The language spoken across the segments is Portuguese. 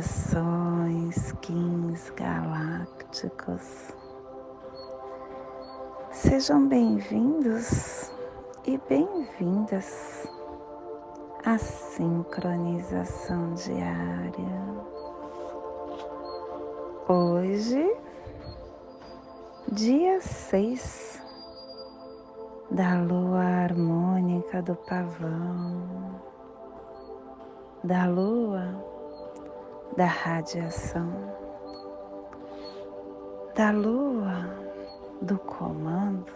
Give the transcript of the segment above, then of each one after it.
Saudações, Kins galácticos. Sejam bem-vindos e bem-vindas à sincronização diária. Hoje, dia 6 da lua harmônica do pavão, da lua da radiação, da lua do comando,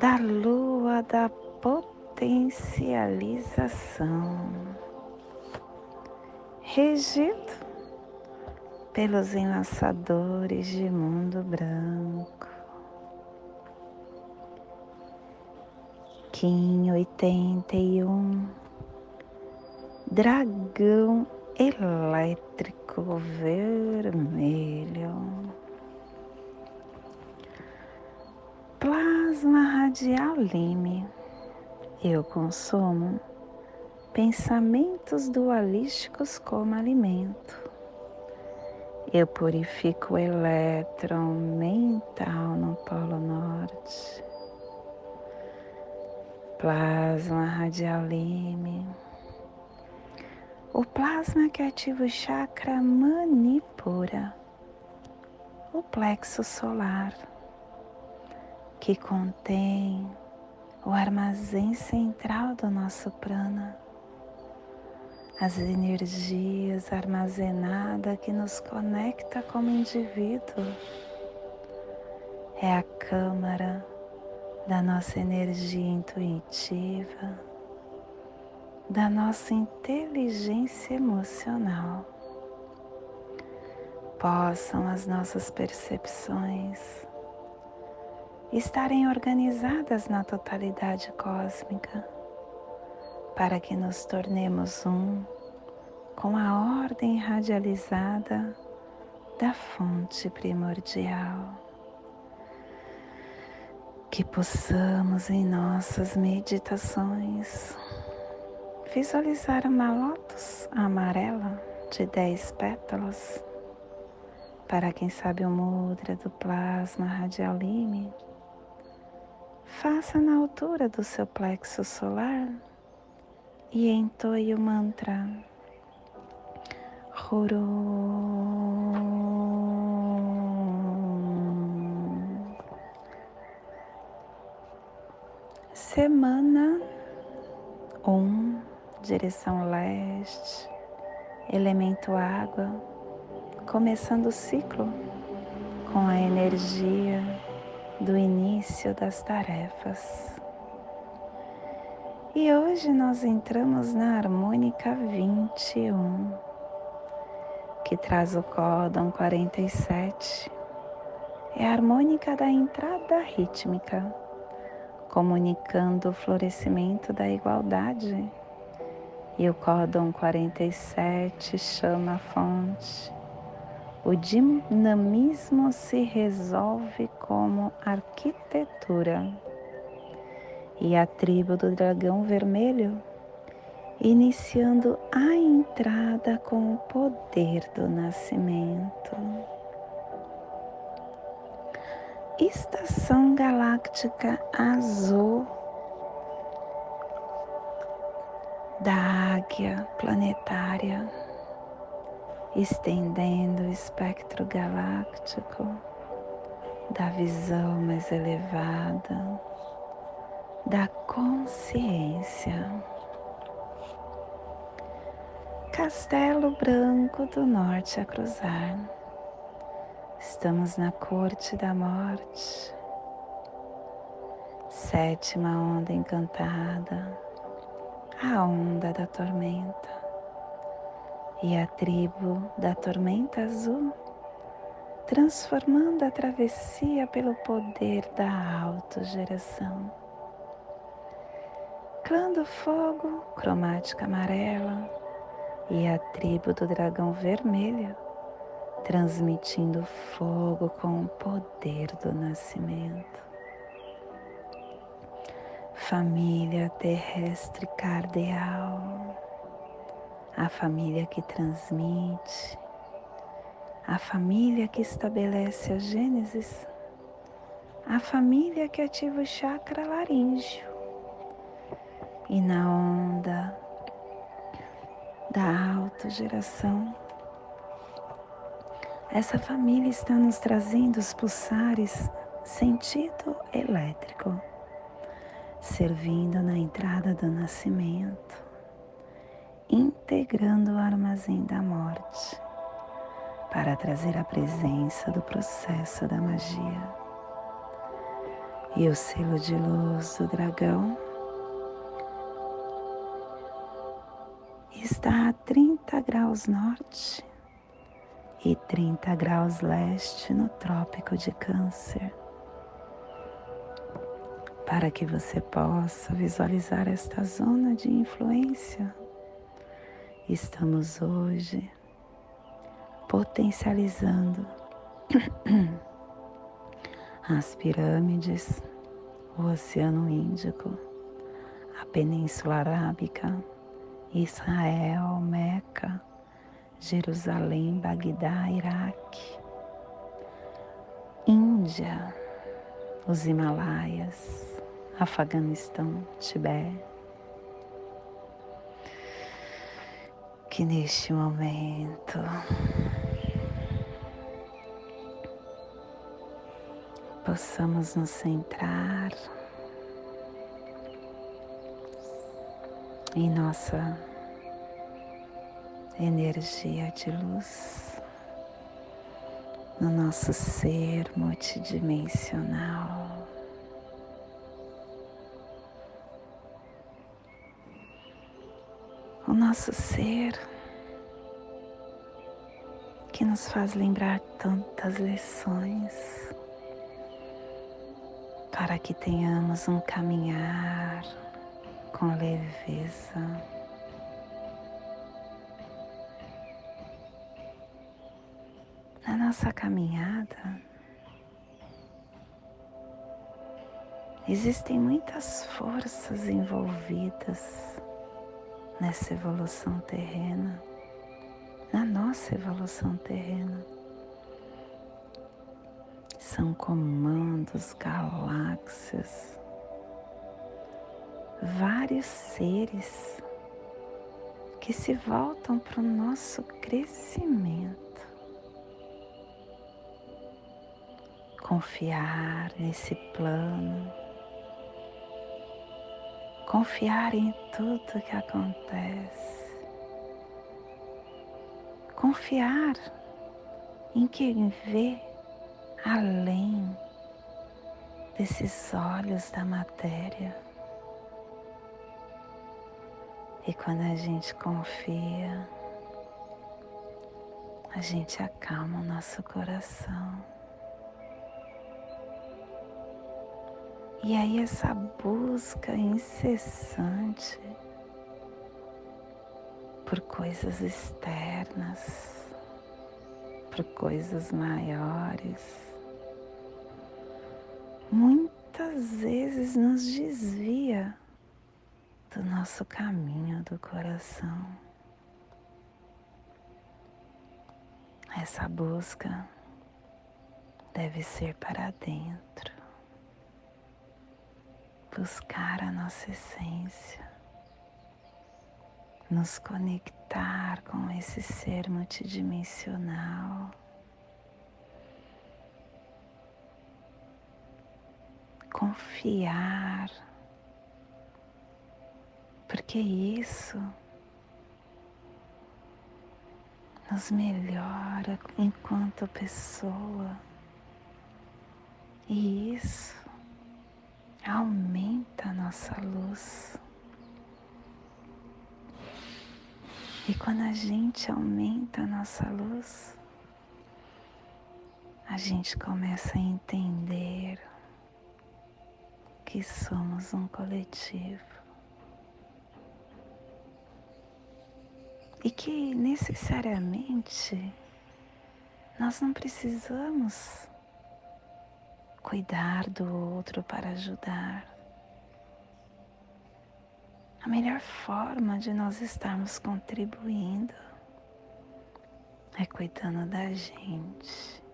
da lua da potencialização, regido pelos enlaçadores de mundo branco. Kim 81, dragão elétrico vermelho. Plasma radial lime. Eu consumo pensamentos dualísticos como alimento. Eu purifico o elétron mental no Polo Norte. Plasma radial lime. O plasma que ativa o chakra manipura, o plexo solar que contém o armazém central do nosso prana, as energias armazenadas que nos conecta como indivíduo. É a câmara da nossa energia intuitiva, da nossa inteligência emocional. Possam as nossas percepções estarem organizadas na totalidade cósmica, para que nos tornemos um com a ordem radializada da fonte primordial. Que possamos em nossas meditações visualizar uma lótus amarela de dez pétalas. Para quem sabe o mudra do plasma radial lime Faça na altura do seu plexo solar e entoie o mantra. Huru. Semana 1, um, direção leste, elemento água, começando o ciclo com a energia do início das tarefas. E hoje nós entramos na harmônica 21, que traz o códon 47. É a harmônica da entrada rítmica, comunicando o florescimento da igualdade. E o códon 47 chama a fonte o dinamismo se resolve como arquitetura. E a tribo do dragão vermelho, iniciando a entrada com o poder do nascimento. Estação galáctica azul da águia planetária estendendo o espectro galáctico da visão mais elevada, da consciência. Castelo Branco do Norte a cruzar. Estamos na corte da morte. Sétima onda encantada, a onda da tormenta e a tribo da tormenta azul, transformando a travessia pelo poder da autogeração. Clã do fogo, cromática amarela, e a tribo do dragão vermelho, transmitindo fogo com o poder do nascimento. Família terrestre cardeal, a família que transmite, a família que estabelece a Gênesis, a família que ativa o chakra laríngeo. E na onda da autogeração. Essa família está nos trazendo os pulsares sentido elétrico, servindo na entrada do nascimento, integrando o armazém da morte para trazer a presença do processo da magia. E o selo de luz do dragão está a 30 graus norte e 30 graus leste no Trópico de Câncer. Para que você possa visualizar esta zona de influência, estamos hoje potencializando as pirâmides, o Oceano Índico, a Península Arábica, Israel, Meca, Jerusalém, Bagdá, Iraque, Índia, os Himalaias, Afeganistão, Tibete. Que neste momento possamos nos centrar em nossa energia de luz, no nosso ser multidimensional. O nosso ser que nos faz lembrar tantas lições para que tenhamos um caminhar com leveza. Na nossa caminhada, existem muitas forças envolvidas nessa evolução terrena, na nossa evolução terrena são comandos, galáxias, vários seres que se voltam para o nosso crescimento. Confiar nesse plano, confiar em tudo que acontece, confiar em quem vê além desses olhos da matéria. E quando a gente confia, a gente acalma o nosso coração. E aí essa busca incessante por coisas externas, por coisas maiores, muitas vezes nos desvia do nosso caminho do coração. Essa busca deve ser para dentro, buscar a nossa essência, nos conectar com esse ser multidimensional. Confiar, porque isso nos melhora enquanto pessoa. E isso aumenta a nossa luz. E quando a gente aumenta a nossa luz, a gente começa a entender que somos um coletivo e que necessariamente Nós não precisamos cuidar do outro para ajudar. A melhor forma de nós estarmos contribuindo é cuidando da gente.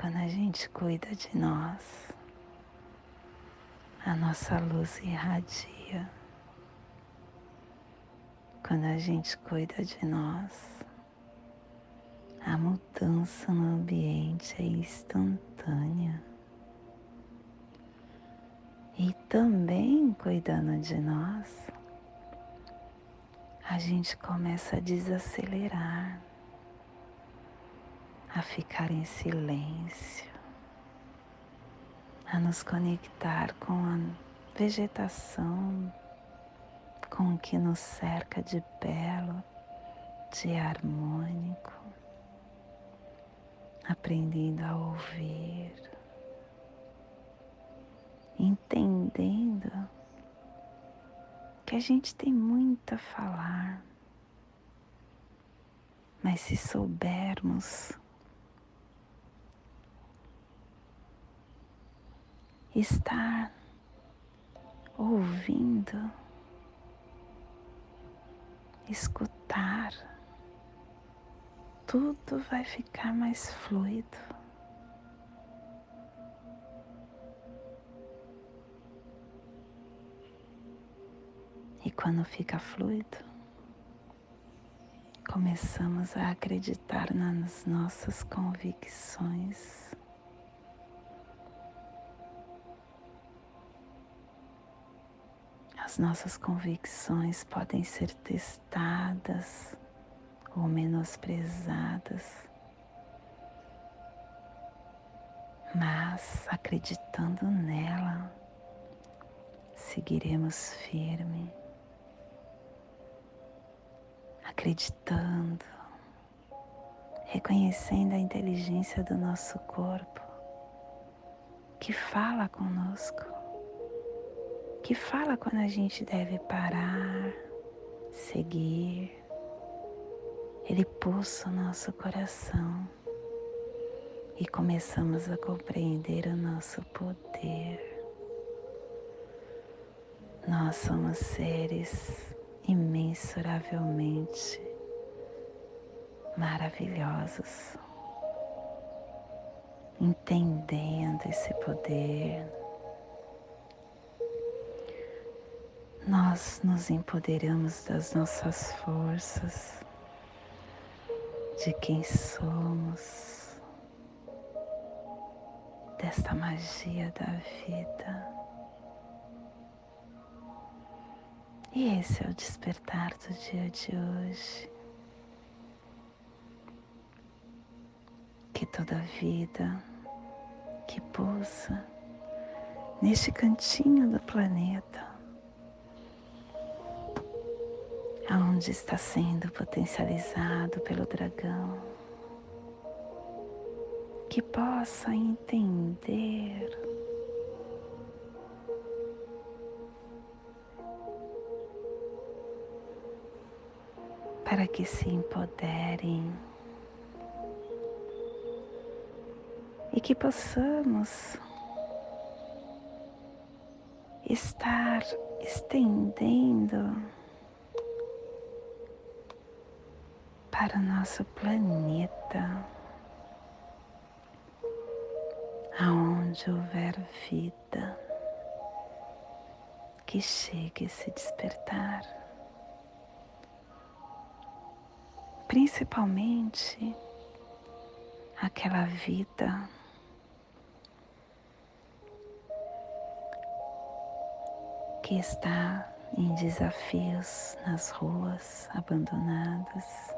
Quando a gente cuida de nós, a nossa luz irradia. Quando a gente cuida de nós, a mudança no ambiente é instantânea. E também cuidando de nós, a gente começa a desacelerar, a ficar em silêncio, a nos conectar com a vegetação, com o que nos cerca de belo, de harmônico, aprendendo a ouvir, entendendo que a gente tem muito a falar, mas se soubermos estar ouvindo, escutar, tudo vai ficar mais fluido. E quando fica fluido, começamos a acreditar nas nossas convicções. As nossas convicções podem ser testadas ou menosprezadas, mas acreditando nela, seguiremos firme, acreditando, reconhecendo a inteligência do nosso corpo que fala conosco que fala quando a gente deve parar, seguir. Ele pulsa o nosso coração e começamos a compreender o nosso poder. Nós somos seres imensuravelmente maravilhosos, entendendo esse poder nós nos empoderamos das nossas forças, de quem somos, desta magia da vida. E esse é o despertar do dia de hoje. Que toda vida que pulsa neste cantinho do planeta aonde está sendo potencializado pelo dragão, que possa entender. Para que se empoderem. E que possamos estar estendendo para o nosso planeta, aonde houver vida, que chegue a se despertar, principalmente aquela vida que está em desafios nas ruas abandonadas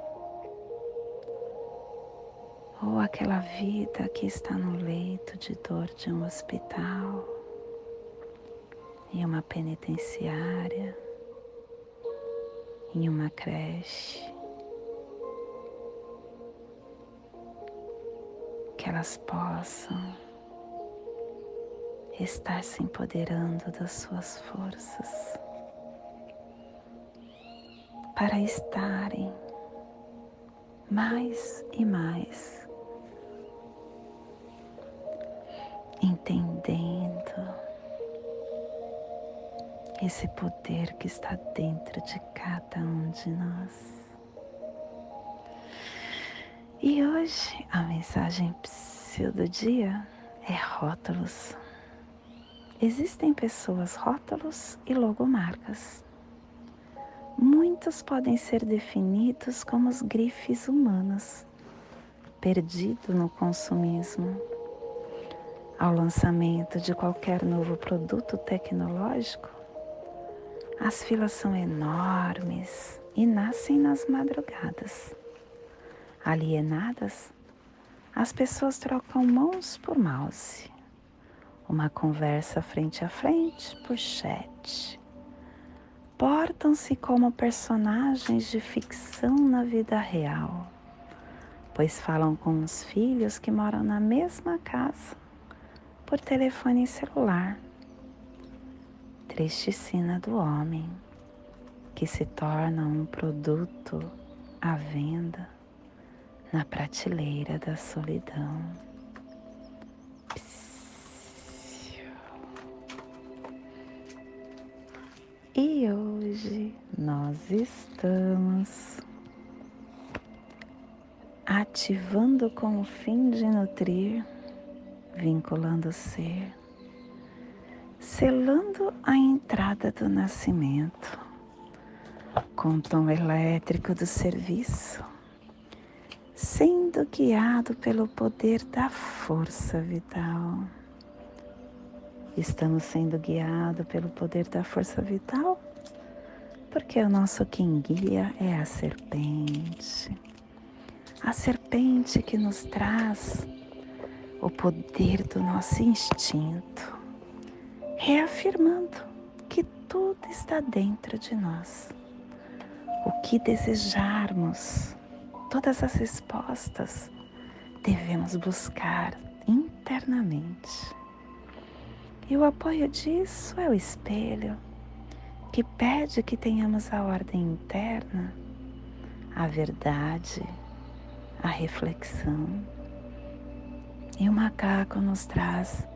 ou aquela vida que está no leito de dor de um hospital, em uma penitenciária, em uma creche, que elas possam estar se empoderando das suas forças para estarem mais e mais, entendendo esse poder que está dentro de cada um de nós. E hoje a mensagem do dia é rótulos. Existem pessoas rótulos e logomarcas. Muitos podem ser definidos como os grifes humanos, perdido no consumismo. Ao lançamento de qualquer novo produto tecnológico, as filas são enormes e nascem nas madrugadas. Alienadas, as pessoas trocam mãos por mouse, uma conversa frente a frente por chat. Comportam-se como personagens de ficção na vida real, pois falam com os filhos que moram na mesma casa por telefone celular. Triste sina do homem que se torna um produto à venda na prateleira da solidão. E hoje nós estamos ativando com o fim de nutrir, vinculando o ser, selando a entrada do nascimento com o tom elétrico do serviço, sendo guiado pelo poder da força vital Estamos sendo guiados pelo poder da força vital, porque o nosso quem guia é a serpente. A serpente que nos traz o poder do nosso instinto, reafirmando que tudo está dentro de nós. O que desejarmos, todas as respostas devemos buscar internamente. E o apoio disso é o espelho, que pede que tenhamos a ordem interna, a verdade, a reflexão. E o macaco nos traz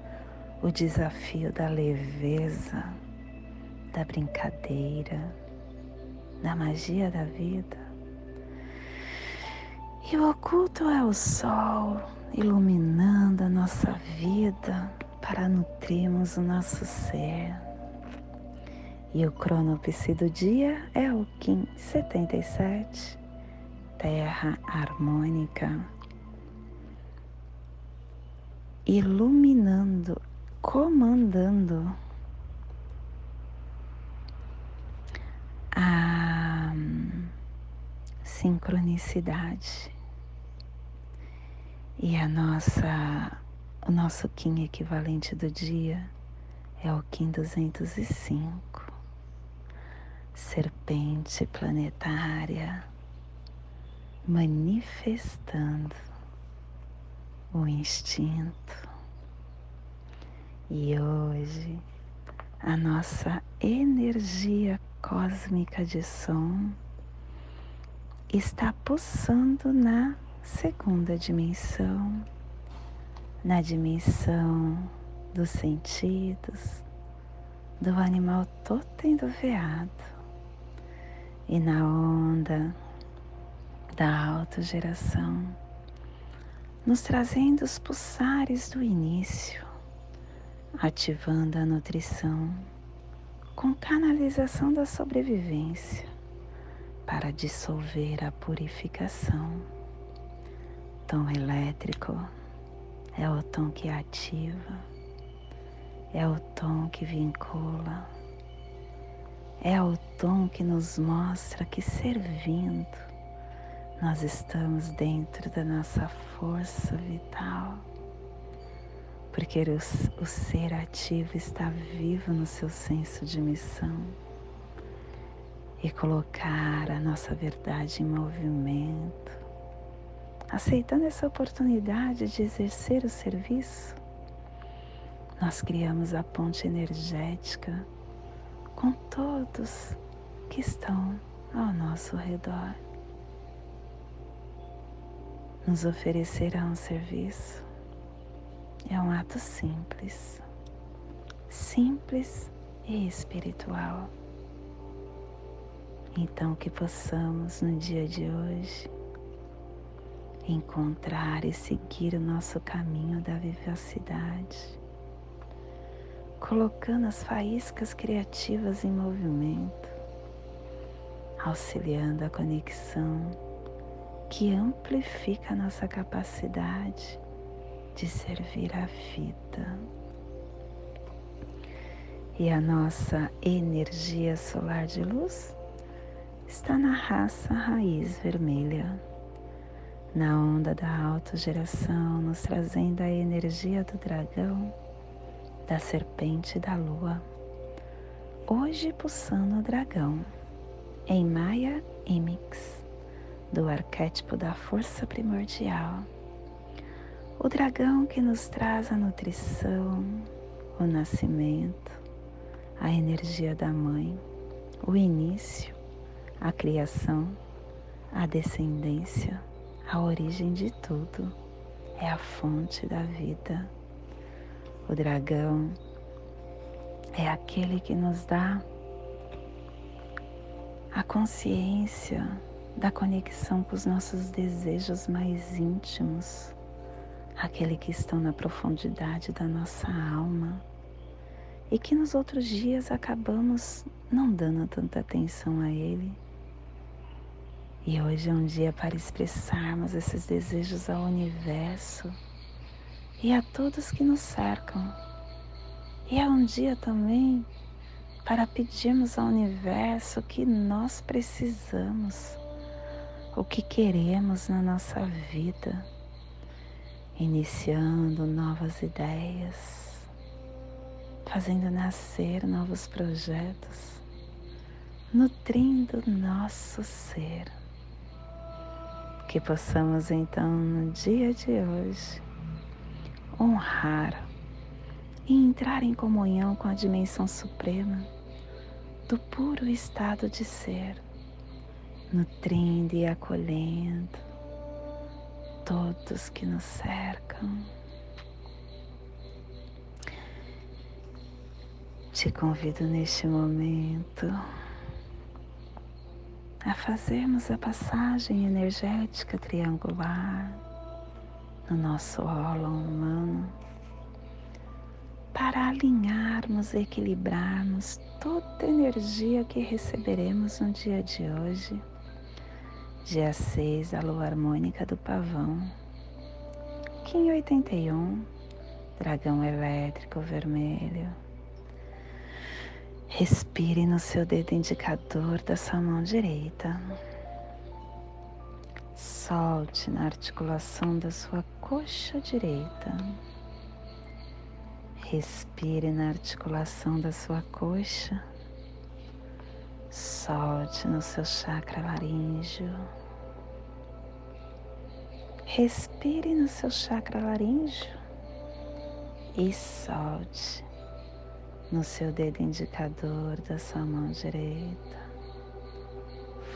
o desafio da leveza, da brincadeira, da magia da vida. E o oculto é o sol iluminando a nossa vida para nutrirmos o nosso ser. E o cronopse do dia é o Kim 77, Terra Harmônica, iluminando, comandando a sincronicidade e a nossa o nosso Kim equivalente do dia é o Kim 205, serpente planetária manifestando o instinto. E hoje a nossa energia cósmica de som está pulsando na segunda dimensão na dimensão dos sentidos, do animal totem do veado e na onda da autogeração, nos trazendo os pulsares do início, ativando a nutrição com canalização da sobrevivência para dissolver a purificação. Tom elétrico é o tom que ativa, é o tom que vincula, é o tom que nos mostra que servindo nós estamos dentro da nossa força vital, porque o, o ser ativo está vivo no seu senso de missão. E colocar a nossa verdade em movimento. Aceitando essa oportunidade de exercer o serviço, nós criamos a ponte energética com todos que estão ao nosso redor. Nos oferecerá um serviço. É um ato simples, simples e espiritual. Então, que possamos no dia de hoje encontrar e seguir o nosso caminho da vivacidade, colocando as faíscas criativas em movimento, auxiliando a conexão que amplifica a nossa capacidade de servir a vida. E a nossa energia solar de luz está na raça raiz vermelha, na onda da autogeração, nos trazendo a energia do dragão, da serpente e da lua. Hoje pulsando o dragão, em Maya Imix, do arquétipo da força primordial. O dragão que nos traz a nutrição, o nascimento, a energia da mãe, o início, a criação, a descendência, a origem de tudo, é a fonte da vida. O dragão é aquele que nos dá a consciência da conexão com os nossos desejos mais íntimos, aquele que estão na profundidade da nossa alma e que nos outros dias acabamos não dando tanta atenção a ele e hoje é um dia para expressarmos esses desejos ao universo e a todos que nos cercam. E é um dia também para pedirmos ao universo o que nós precisamos, o que queremos na nossa vida, iniciando novas ideias, fazendo nascer novos projetos, nutrindo nosso ser. Que possamos então no dia de hoje honrar e entrar em comunhão com a dimensão suprema do puro estado de ser, nutrindo e acolhendo todos que nos cercam. Te convido neste momento a fazermos a passagem energética triangular no nosso ólon humano para alinharmos e equilibrarmos toda a energia que receberemos no dia de hoje, dia 6, a lua harmônica do pavão, Kim 81, dragão elétrico vermelho Respire no seu dedo indicador da sua mão direita. Solte na articulação da sua coxa direita. Respire na articulação da sua coxa. Solte no seu chakra laríngeo. Respire no seu chakra laríngeo e solte no seu dedo indicador da sua mão direita,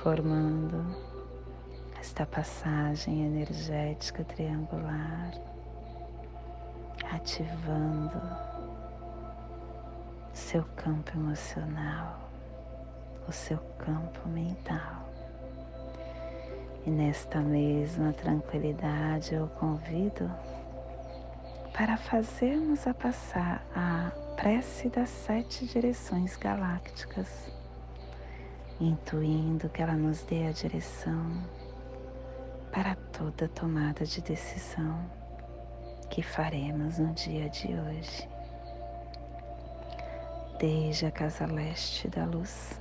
formando esta passagem energética triangular, ativando seu campo emocional, o seu campo mental. E nesta mesma tranquilidade eu convido para fazermos a passar a prece das sete direções galácticas, intuindo que ela nos dê a direção para toda tomada de decisão que faremos no dia de hoje. Desde a casa leste da luz,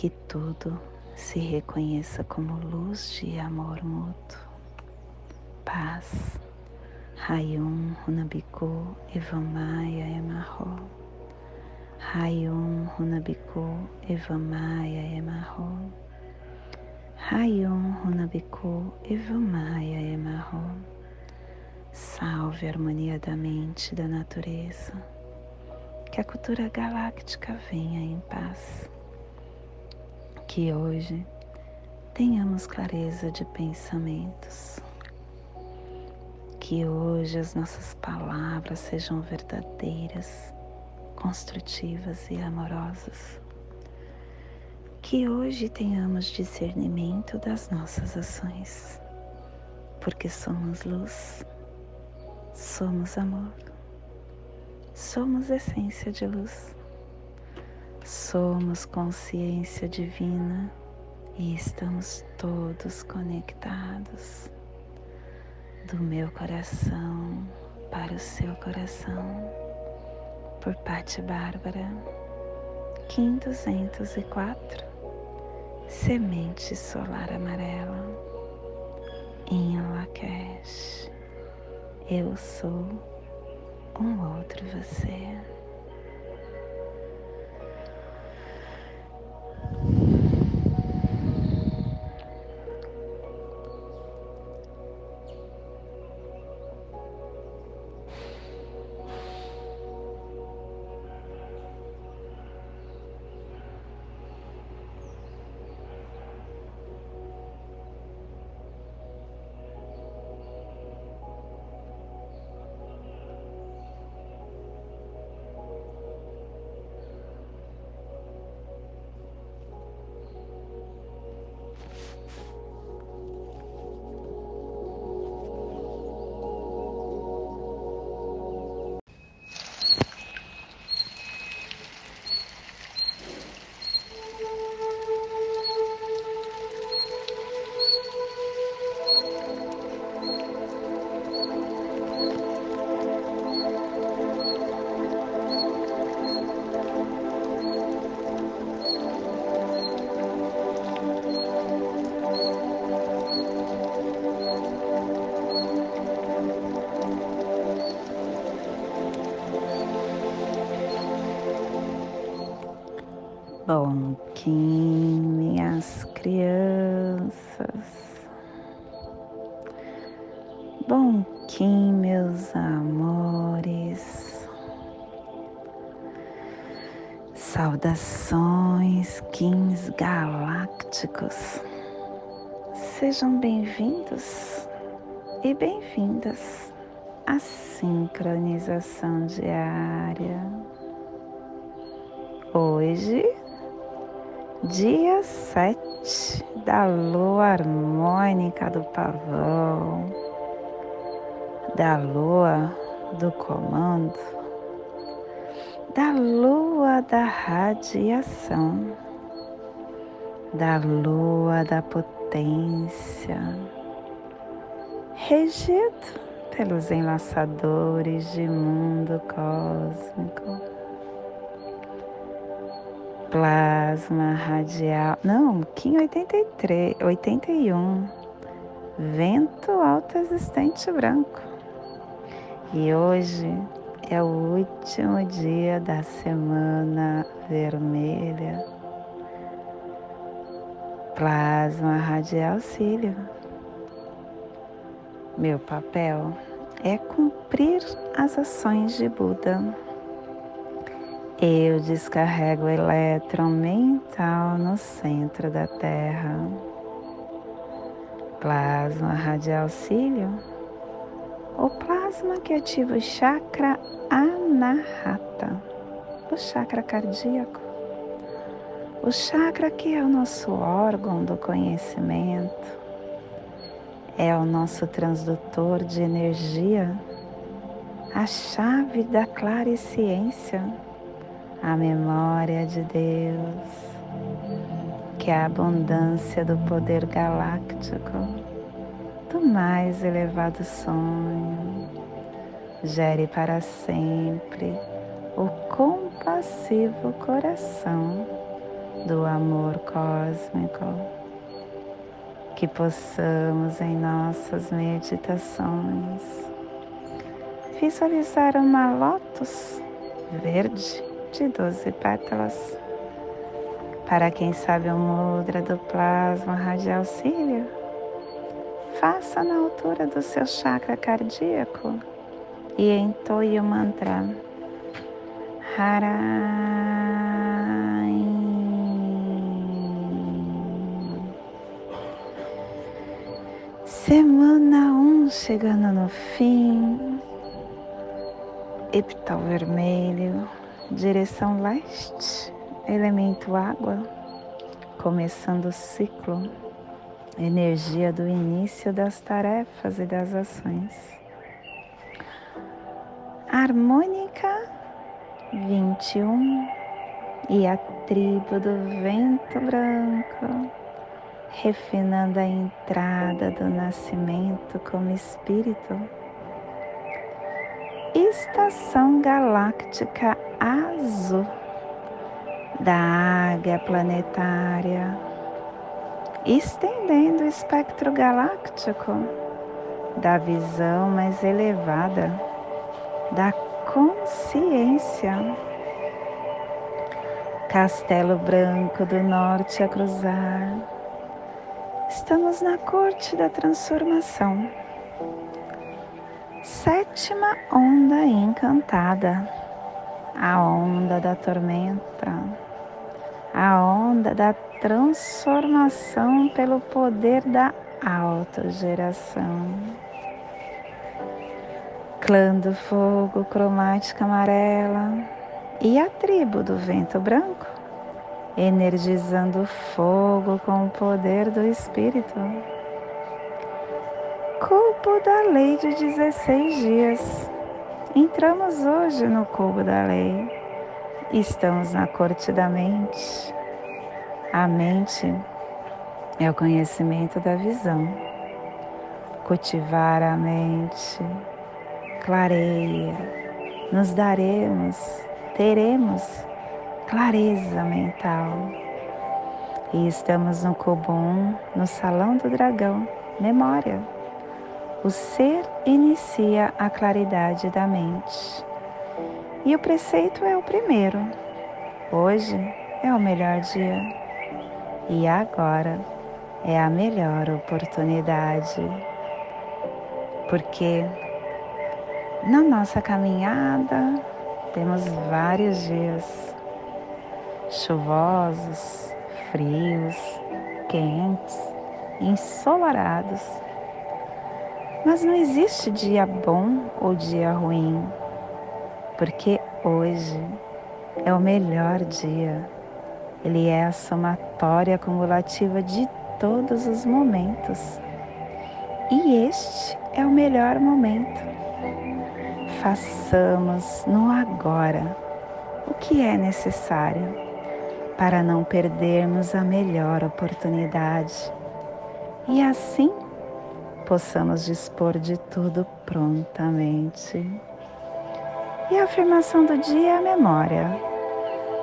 que tudo se reconheça como luz de amor mútuo paz. Rayum Runabiku Evamaya Emarro. Rayum Runabiku Evamaya Emarro. Rayum Runabiku Evamaya Emarro. Salve a harmonia da mente e da natureza. Que a cultura galáctica venha em paz. Que hoje tenhamos clareza de pensamentos que hoje as nossas palavras sejam verdadeiras, construtivas e amorosas. Que hoje tenhamos discernimento das nossas ações, porque somos luz, somos amor, somos essência de luz, somos consciência divina e estamos todos conectados do meu coração para o seu coração, por Patti Bárbara, Kim 204, Semente Solar Amarela, em Lakesh, eu sou um outro você. Sejam bem-vindos e bem-vindas à sincronização diária. Hoje dia 7 da lua harmônica do pavão, da lua do comando, da lua da radiação, da lua da potência, regido pelos enlaçadores de mundo cósmico plasma radial. Não, Kim 83, 81. Vento alto existente branco. E hoje é o último dia da semana vermelha. Plasma radial cílio. Meu papel é cumprir as ações de Buda. Eu descarrego o elétron mental no centro da Terra. Plasma radial cílio, o plasma que ativa o chakra anahata, o chakra cardíaco. O chakra que é o nosso órgão do conhecimento, é o nosso transdutor de energia, a chave da ciência, a memória de Deus, que é a abundância do poder galáctico, do mais elevado sonho, gere para sempre o compassivo coração do amor cósmico que possamos em nossas meditações visualizar uma lótus verde de 12 pétalas. Para quem sabe o mudra do plasma radial cílio, faça na altura do seu chakra cardíaco e entoie o mantra Hara. Semana 1 um chegando no fim. Epital vermelho, direção leste, elemento água, começando o ciclo, energia do início das tarefas e das ações. Harmônica 21 e a tribo do vento branco refinando a entrada do nascimento como espírito. Estação galáctica azul da águia planetária, estendendo o espectro galáctico da visão mais elevada da consciência. Castelo Branco do Norte a cruzar Estamos na corte da transformação. Sétima onda encantada, a onda da tormenta, a onda da transformação pelo poder da autogeração. Clã do fogo cromática amarela e a tribo do vento branco energizando fogo com o poder do Espírito. Cubo da lei de 16 dias. Entramos hoje no cubo da lei. Estamos na corte da mente. A mente é o conhecimento da visão. Cultivar a mente clareia, nos daremos, teremos clareza mental. E estamos no Cobum, no Salão do Dragão, memória. O ser inicia a claridade da mente. E o preceito é o primeiro. Hoje é o melhor dia. E agora é a melhor oportunidade. Porque na nossa caminhada temos vários dias chuvosos, frios, quentes, ensolarados. Mas não existe dia bom ou dia ruim, porque hoje é o melhor dia. Ele é a somatória acumulativa de todos os momentos. E este é o melhor momento. Façamos no agora o que é necessário para não perdermos a melhor oportunidade e assim possamos dispor de tudo prontamente. E a afirmação do dia é a memória.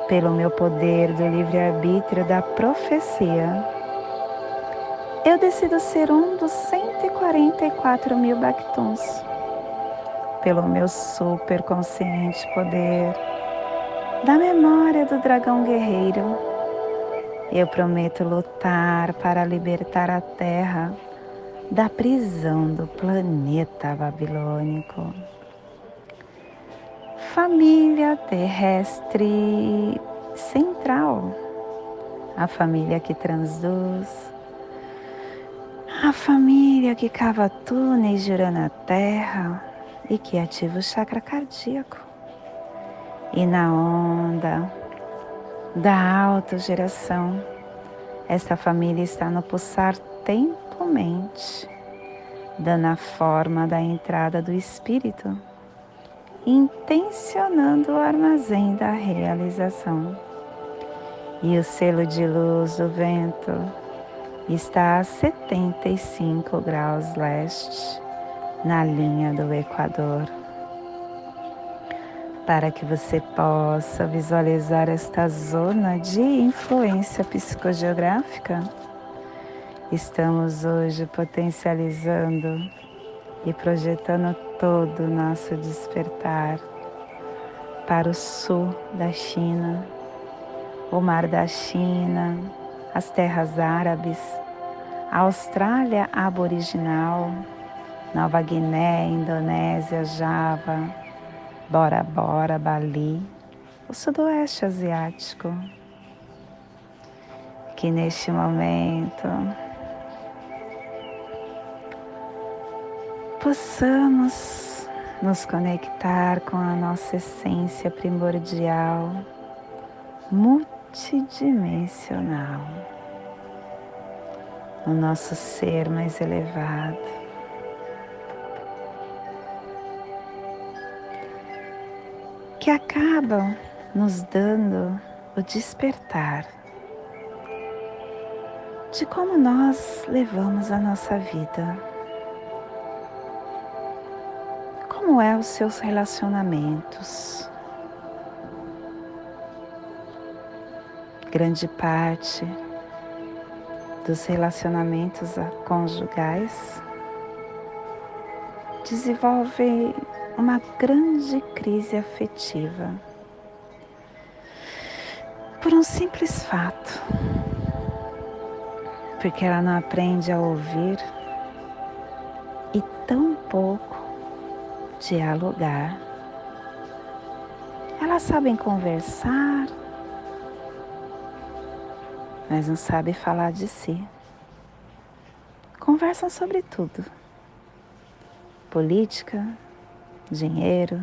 Pelo meu poder do livre-arbítrio da profecia, eu decido ser um dos 144 mil Bactuns. Pelo meu superconsciente poder da memória do dragão guerreiro. Eu prometo lutar para libertar a terra da prisão do planeta babilônico. Família terrestre central, a família que transduz, a família que cava túneis girando a terra e que ativa o chakra cardíaco. E na onda da autogeração, esta família está no pulsar tempo-mente, dando a forma da entrada do espírito, intencionando o armazém da realização. E o selo de luz do vento está a 75 graus leste, na linha do Equador para que você possa visualizar esta zona de influência psicogeográfica. Estamos hoje potencializando e projetando todo o nosso despertar para o sul da China, o Mar da China, as terras árabes, a Austrália aboriginal, Nova Guiné, Indonésia, Java Bora Bora, Bali, o sudoeste asiático, que neste momento possamos nos conectar com a nossa essência primordial, multidimensional, o nosso ser mais elevado que acabam nos dando o despertar de como nós levamos a nossa vida. Como é os seus relacionamentos? Grande parte dos relacionamentos conjugais desenvolve uma grande crise afetiva por um simples fato, porque ela não aprende a ouvir e tão pouco dialogar. Elas sabem conversar, mas não sabem falar de si. Conversam sobre tudo: política, dinheiro,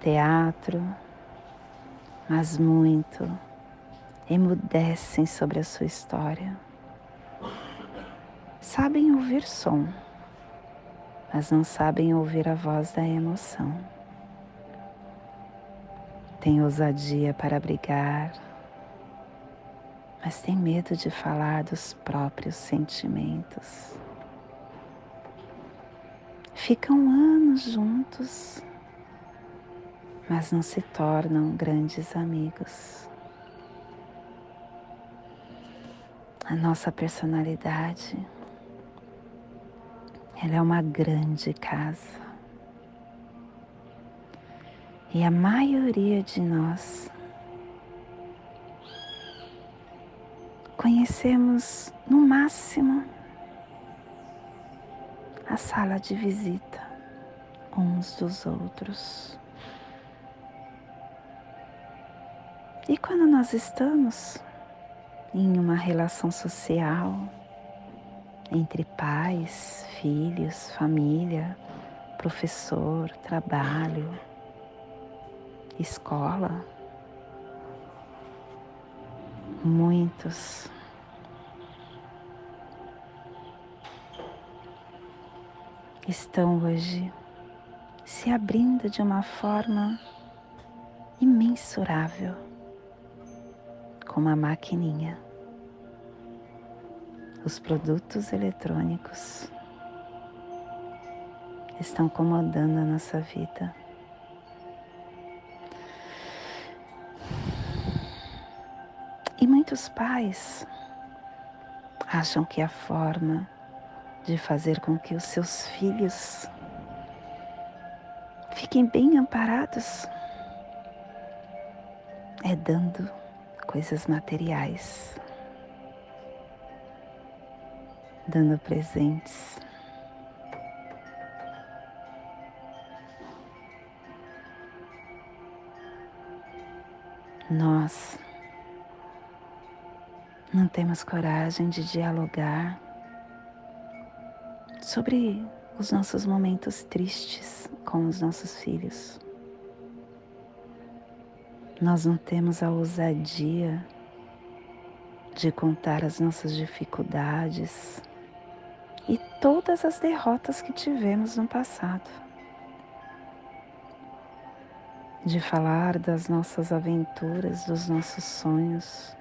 teatro, mas muito emudecem sobre a sua história. Sabem ouvir som, mas não sabem ouvir a voz da emoção. Tem ousadia para brigar, mas tem medo de falar dos próprios sentimentos ficam anos juntos, mas não se tornam grandes amigos. A nossa personalidade, ela é uma grande casa. E a maioria de nós conhecemos no máximo a sala de visita uns dos outros. E quando nós estamos em uma relação social entre pais, filhos, família, professor, trabalho, escola, muitos estão hoje se abrindo de uma forma imensurável, como a maquininha. Os produtos eletrônicos estão comandando a nossa vida. E muitos pais acham que a forma de fazer com que os seus filhos fiquem bem amparados é dando coisas materiais. dando presentes. Nós não temos coragem de dialogar sobre os nossos momentos tristes com os nossos filhos. Nós não temos a ousadia de contar as nossas dificuldades e todas as derrotas que tivemos no passado. De falar das nossas aventuras, dos nossos sonhos.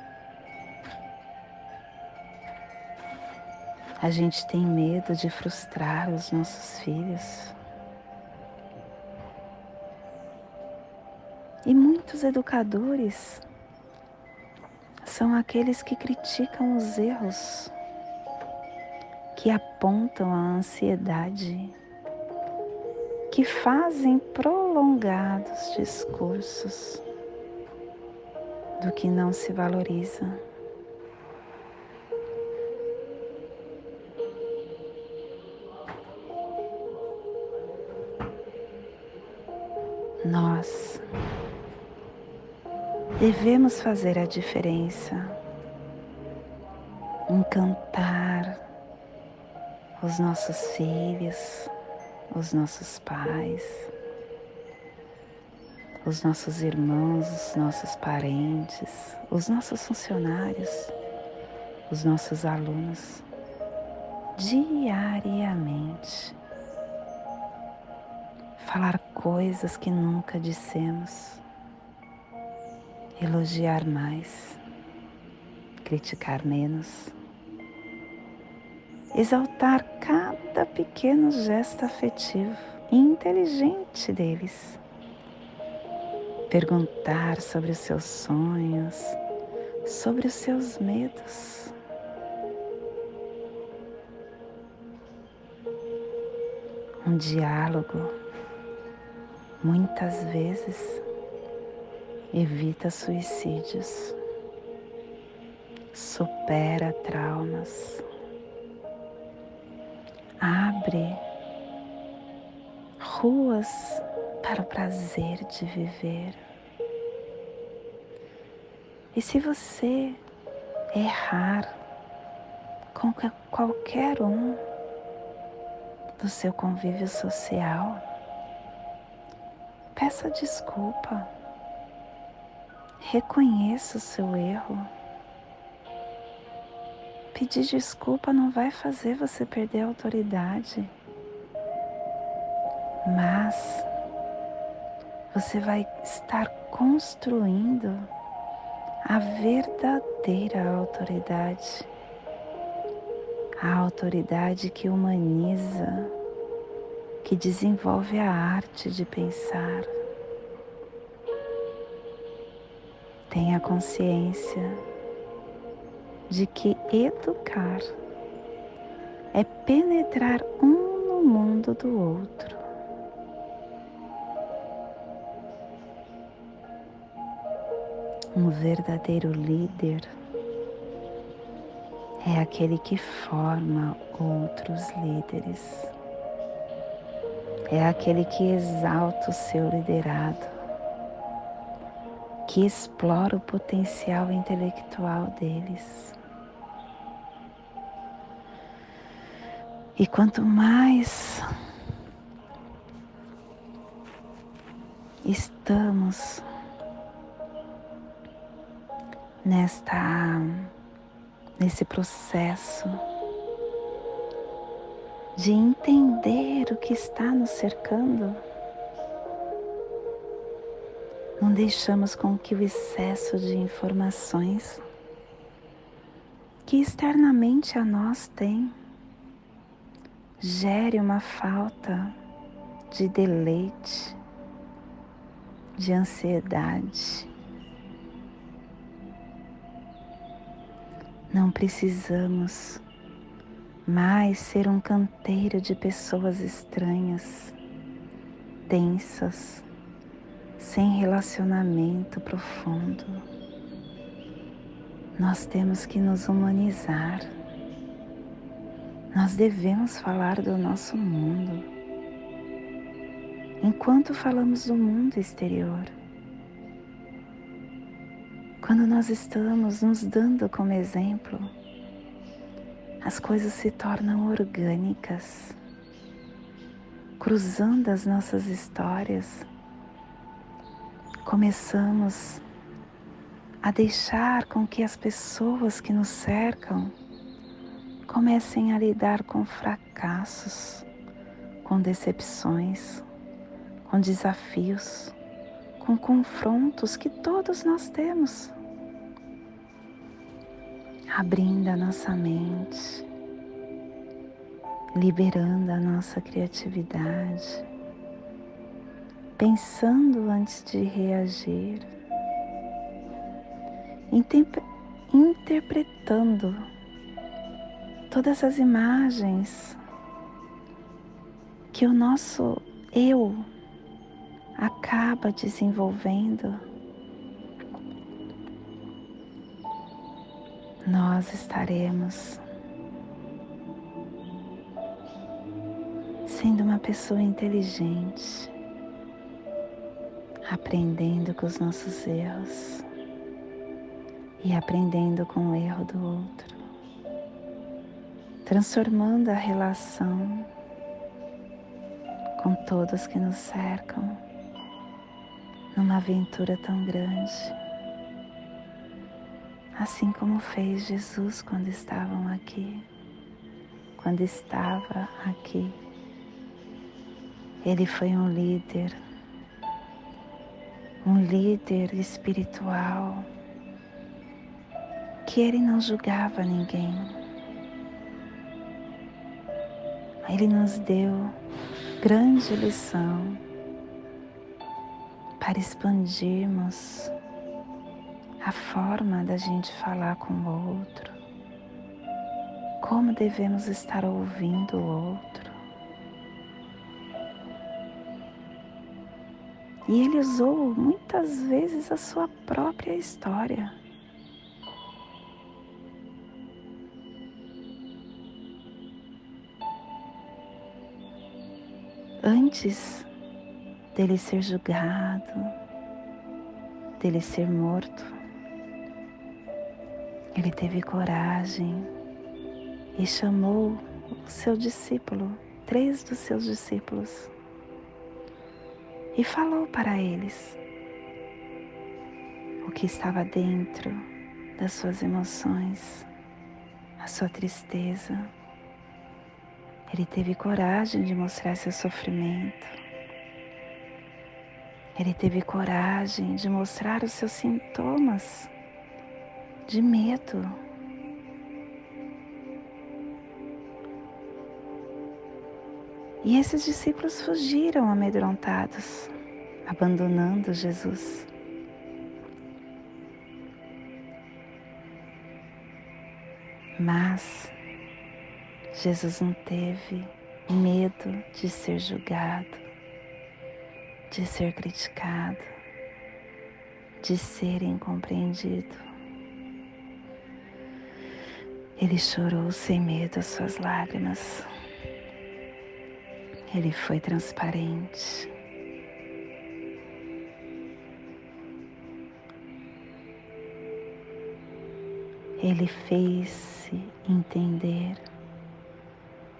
A gente tem medo de frustrar os nossos filhos. E muitos educadores são aqueles que criticam os erros, que apontam a ansiedade, que fazem prolongados discursos do que não se valoriza. Nós devemos fazer a diferença, encantar os nossos filhos, os nossos pais, os nossos irmãos, os nossos parentes, os nossos funcionários, os nossos alunos, diariamente. Falar coisas que nunca dissemos. Elogiar mais, criticar menos, exaltar cada pequeno gesto afetivo e inteligente deles, perguntar sobre os seus sonhos, sobre os seus medos. Um diálogo, muitas vezes, evita suicídios, supera traumas, abre ruas para o prazer de viver. E se você errar com qualquer um do seu convívio social, peça desculpa. Reconheça o seu erro. Pedir desculpa não vai fazer você perder a autoridade, mas você vai estar construindo a verdadeira autoridade, a autoridade que humaniza, que desenvolve a arte de pensar Tenha consciência de que educar é penetrar um no mundo do outro. Um verdadeiro líder é aquele que forma outros líderes, é aquele que exalta o seu liderado que explora o potencial intelectual deles. E quanto mais estamos nesta nesse processo de entender o que está nos cercando, não deixamos com que o excesso de informações que externamente a nós tem gere uma falta de deleite, de ansiedade. Não precisamos mais ser um canteiro de pessoas estranhas, tensas, sem relacionamento profundo. Nós temos que nos humanizar, Nós devemos falar do nosso mundo. Enquanto falamos do mundo exterior, quando nós estamos nos dando como exemplo, as coisas se tornam orgânicas, cruzando as nossas histórias, começamos a deixar com que as pessoas que nos cercam comecem a lidar com fracassos, com decepções, com desafios, com confrontos que todos nós temos abrindo a nossa mente, liberando a nossa criatividade, pensando antes de reagir, interpretando todas as imagens que o nosso eu acaba desenvolvendo nós estaremos sendo uma pessoa inteligente, aprendendo com os nossos erros e aprendendo com o erro do outro, transformando a relação com todos que nos cercam numa aventura tão grande assim como fez Jesus quando estavam aqui, quando estava aqui. Ele foi um líder, um líder espiritual que ele não julgava ninguém. Ele nos deu grande lição para expandirmos a forma da gente falar com o outro, como devemos estar ouvindo o outro. E ele usou muitas vezes a sua própria história. Antes dele ser julgado, dele ser morto, ele teve coragem e chamou o seu discípulo, três dos seus discípulos, e falou para eles o que estava dentro das suas emoções, a sua tristeza. Ele teve coragem de mostrar seu sofrimento. Ele teve coragem de mostrar os seus sintomas de medo. E esses discípulos fugiram amedrontados, abandonando Jesus. Mas Jesus não teve medo de ser julgado, de ser criticado, de ser incompreendido. Ele chorou sem medo as suas lágrimas. Ele foi transparente. Ele fez-se entender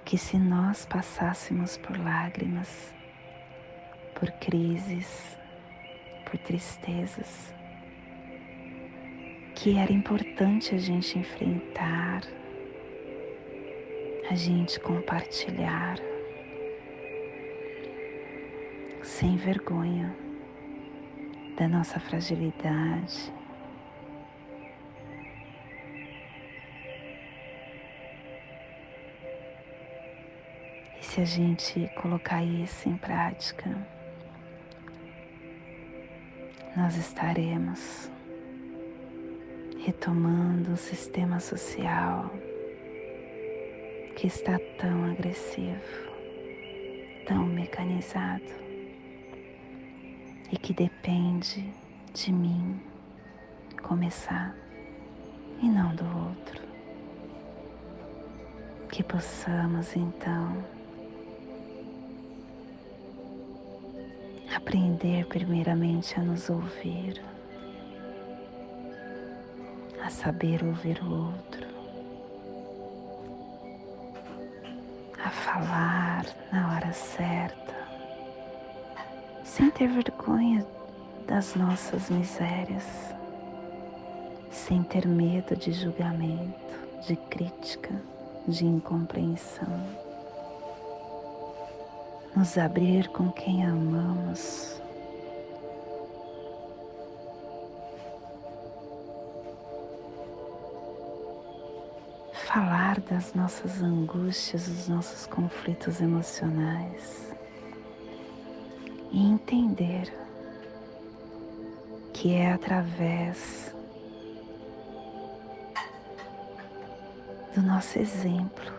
que se nós passássemos por lágrimas, por crises, por tristezas, que era importante a gente enfrentar, a gente compartilhar, sem vergonha da nossa fragilidade. E se a gente colocar isso em prática, nós estaremos retomando o sistema social que está tão agressivo, tão mecanizado e que depende de mim começar e não do outro. que possamos então aprender primeiramente a nos ouvir, a saber ouvir o outro, a falar na hora certa, sem ter vergonha das nossas misérias, sem ter medo de julgamento, de crítica, de incompreensão nos abrir com quem amamos. Falar das nossas angústias, dos nossos conflitos emocionais e entender que é através do nosso exemplo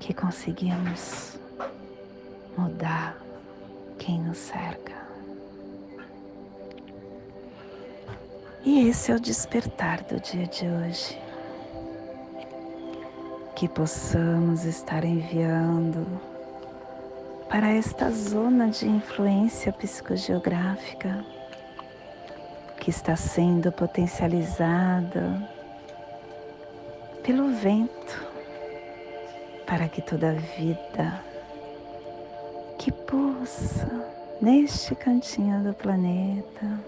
que conseguimos mudar quem nos cerca. E esse é o despertar do dia de hoje. Que possamos estar enviando para esta zona de influência psicogeográfica que está sendo potencializada pelo vento para que toda vida que possa, neste cantinho do planeta,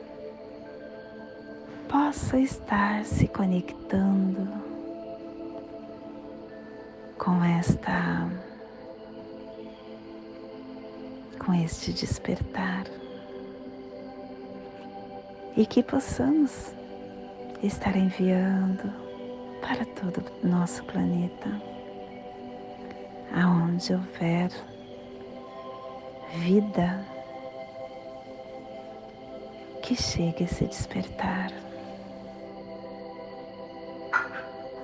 possa estar se conectando com esta com este despertar e que possamos estar enviando para todo o nosso planeta aonde houver vida que chegue a se despertar.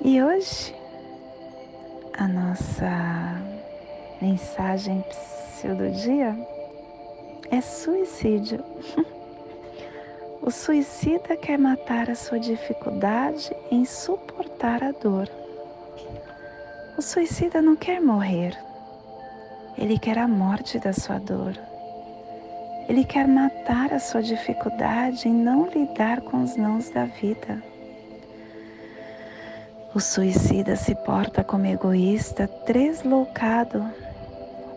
E hoje a nossa mensagem do dia é suicídio. O suicida quer matar a sua dificuldade em suportar a dor. O suicida não quer morrer, ele quer a morte da sua dor. Ele quer matar a sua dificuldade em não lidar com os nãos da vida. O suicida se porta como egoísta, tresloucado,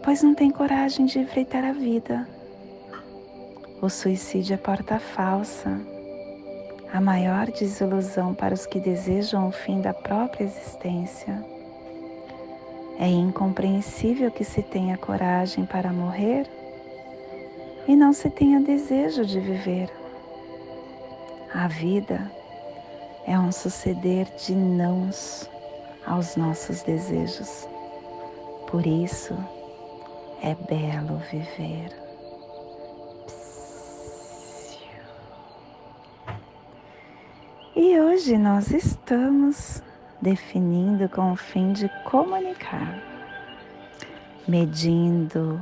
pois não tem coragem de enfrentar a vida. O suicídio é porta falsa, a maior desilusão para os que desejam o fim da própria existência. É incompreensível que se tenha coragem para morrer e não se tenha desejo de viver. A vida é um suceder de nãos aos nossos desejos. Por isso é belo viver. E hoje nós estamos definindo com o fim de comunicar, medindo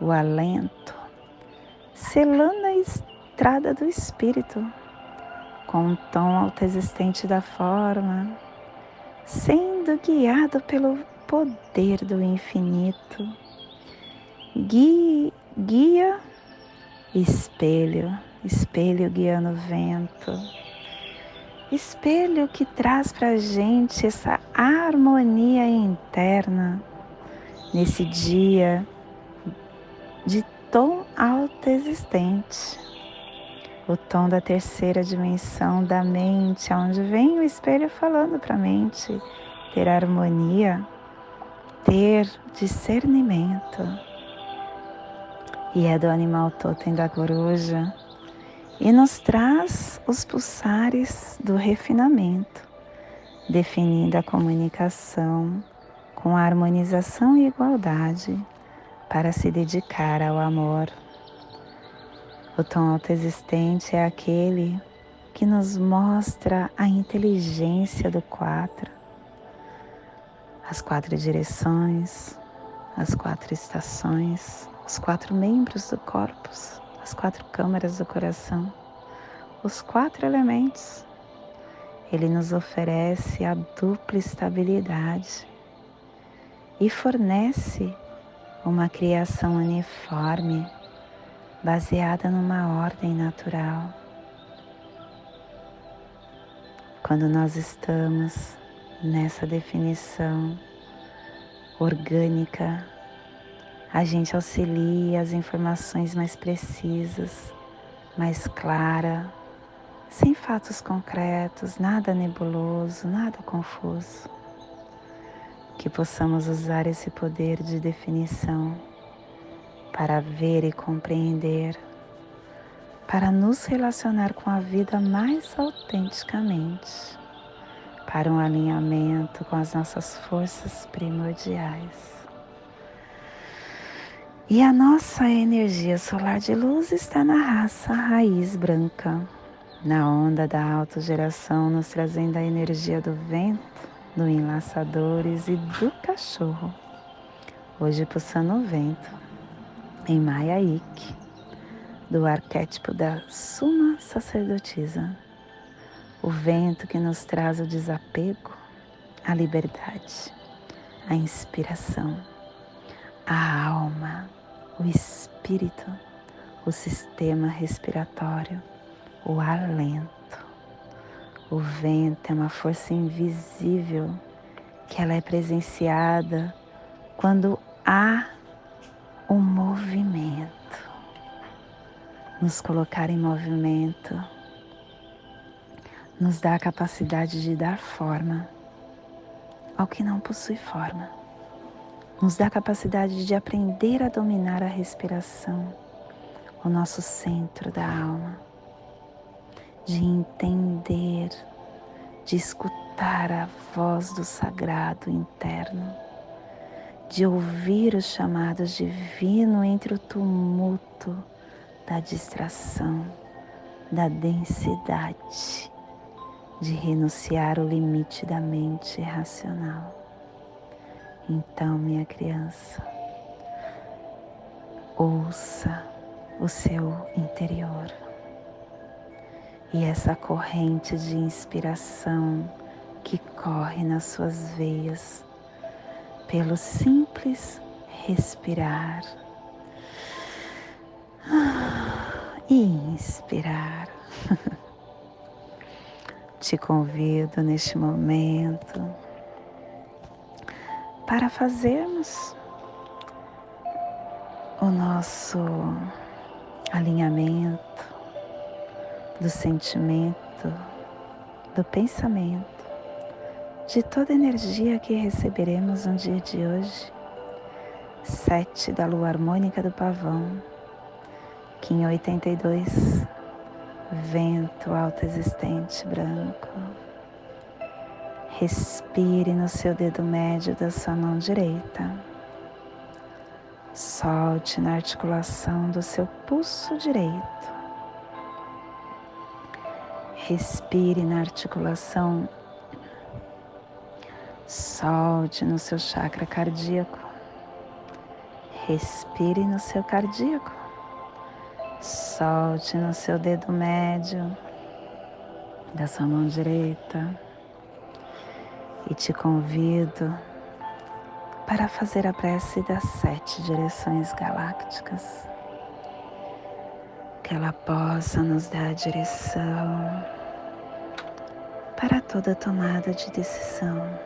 o alento, selando a estrada do espírito com o tom autoexistente da forma, sendo guiado pelo poder do infinito. Guia, guia espelho, espelho guiando o vento espelho que traz para gente essa harmonia interna nesse dia de tom autoexistente, o tom da terceira dimensão da mente, onde vem o espelho falando para a mente ter harmonia, ter discernimento. E é do animal totem da coruja e nos traz os pulsares do refinamento, definindo a comunicação com a harmonização e igualdade para se dedicar ao amor. O tom autoexistente é aquele que nos mostra a inteligência do quatro, as quatro direções, as quatro estações, os quatro membros do corpus as quatro câmaras do coração, os quatro elementos. Ele nos oferece a dupla estabilidade e fornece uma criação uniforme baseada numa ordem natural. Quando nós estamos nessa definição orgânica, a gente auxilia as informações mais precisas, mais clara, sem fatos concretos, nada nebuloso, nada confuso. Que possamos usar esse poder de definição para ver e compreender, para nos relacionar com a vida mais autenticamente, para um alinhamento com as nossas forças primordiais. E a nossa energia solar de luz está na raça raiz branca, na onda da autogeração, nos trazendo a energia do vento, do enlaçadores e do cachorro. Hoje pulsando o vento em Maya Ik, do arquétipo da Suma Sacerdotisa. O vento que nos traz o desapego, a liberdade, a inspiração, a alma o espírito, o sistema respiratório, o alento. O vento é uma força invisível que ela é presenciada quando há um movimento. Nos colocar em movimento. Nos dá a capacidade de dar forma ao que não possui forma. Nos dá a capacidade de aprender a dominar a respiração, o nosso centro da alma, de entender, de escutar a voz do sagrado interno, de ouvir os chamados divino entre o tumulto da distração, da densidade, de renunciar o limite da mente racional. Então, minha criança, ouça o seu interior. E essa corrente de inspiração que corre nas suas veias pelo simples respirar e inspirar. Te convido neste momento para fazermos o nosso alinhamento do sentimento, do pensamento, de toda energia que receberemos no dia de hoje. Sete da lua harmônica do pavão, Kim 82, vento alto existente branco. Respire no seu dedo médio da sua mão direita. Solte na articulação do seu pulso direito. Respire na articulação. Solte no seu chakra cardíaco. Respire no seu cardíaco. Solte no seu dedo médio da sua mão direita e te convido para fazer a prece das sete direções galácticas. Que ela possa nos dar a direção para toda tomada de decisão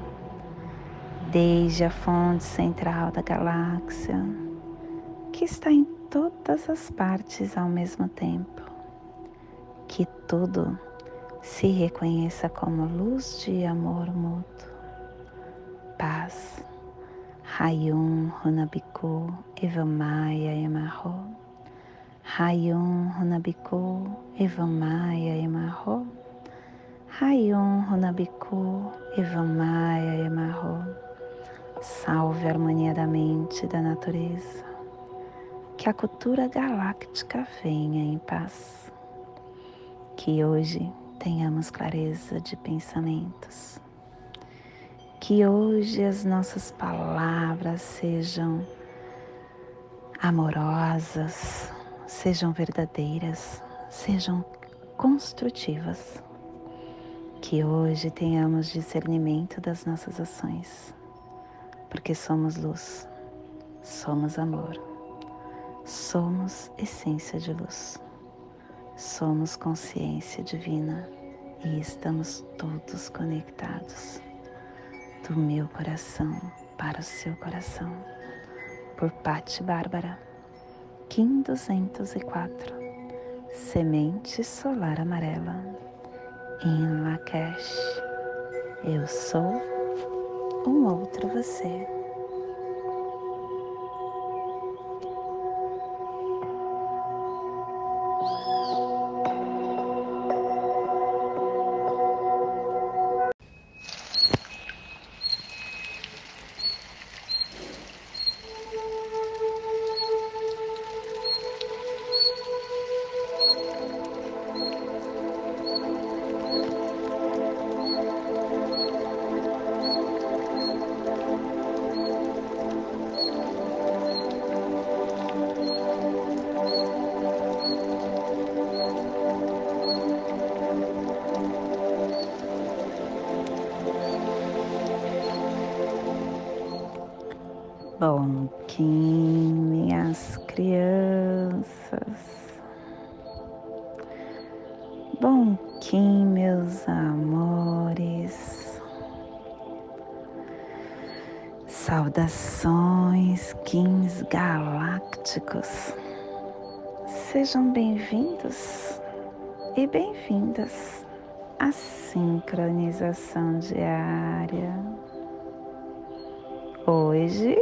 desde a fonte central da galáxia, que está em todas as partes ao mesmo tempo. Que tudo se reconheça como luz de amor mútuo. Paz. Hayum Runabiku Evamaya Emarro. Hayum Runabiku Evamaya Emarro. Hayum Runabiku Evamaya Emarro. Salve a harmonia da mente e da natureza que a cultura galáctica venha em paz. Que hoje tenhamos clareza de pensamentos. Que hoje as nossas palavras sejam amorosas, sejam verdadeiras, sejam construtivas. Que hoje tenhamos discernimento das nossas ações, porque somos luz, somos amor. Somos essência de luz. Somos consciência divina e estamos todos conectados do meu coração para o seu coração. Por Patti Bárbara, Kim 204, Semente Solar Amarela, em Lakesh. Eu sou um outro você. Kim, meus amores. Saudações, Kins galácticos. Sejam bem-vindos e bem-vindas à sincronização diária. Hoje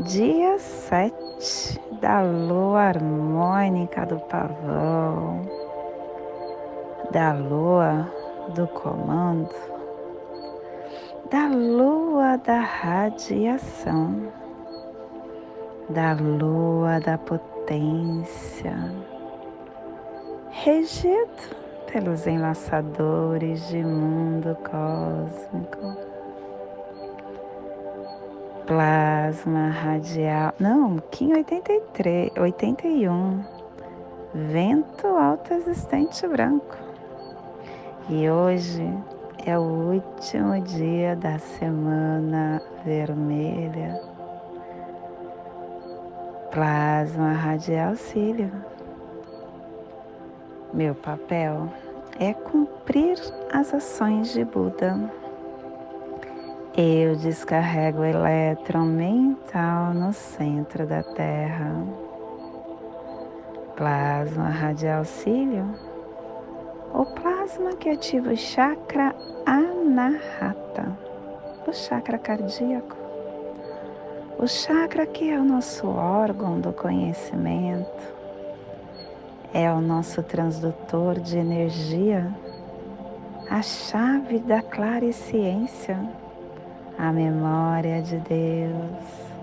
dia 7 da lua harmônica do pavão, da lua do comando, da lua da radiação, da lua da potência, regido pelos enlaçadores de mundo cósmico plasma radial. Não, Kim 83, 81. Vento alto existente branco. E hoje é o último dia da semana vermelha. Plasma radial cílio. Meu papel é cumprir as ações de Buda eu descarrego o elétron mental no centro da Terra. Plasma radial cílio. O plasma que ativa o chakra anahata, o chakra cardíaco. O chakra que é o nosso órgão do conhecimento, é o nosso transdutor de energia, a chave da ciência a memória de Deus,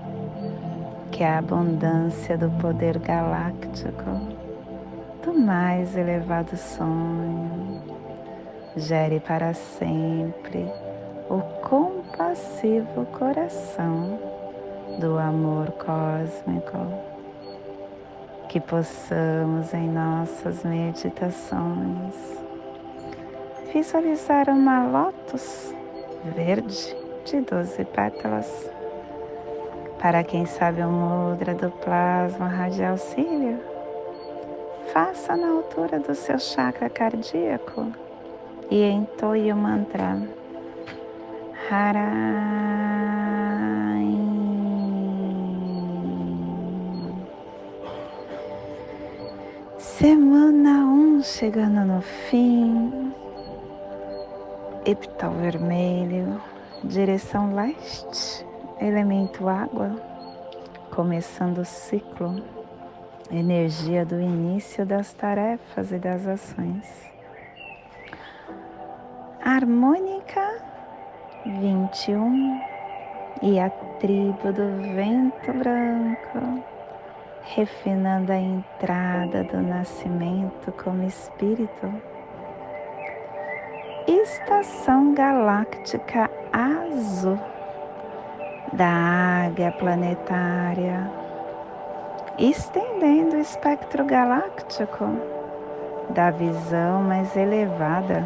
que a abundância do poder galáctico, do mais elevado sonho, gere para sempre o compassivo coração do amor cósmico. que possamos em nossas meditações visualizar uma lótus verde de 12 pétalas. Para quem sabe o mudra do plasma radial cílio, faça na altura do seu chakra cardíaco e entoie o mantra. Harai. Semana 1 um chegando no fim, epital vermelho, direção leste, elemento água, começando o ciclo, energia do início das tarefas e das ações. Harmônica 21 e a tribo do vento branco refinando a entrada do nascimento como espírito. Estação galáctica azul da águia planetária, estendendo o espectro galáctico da visão mais elevada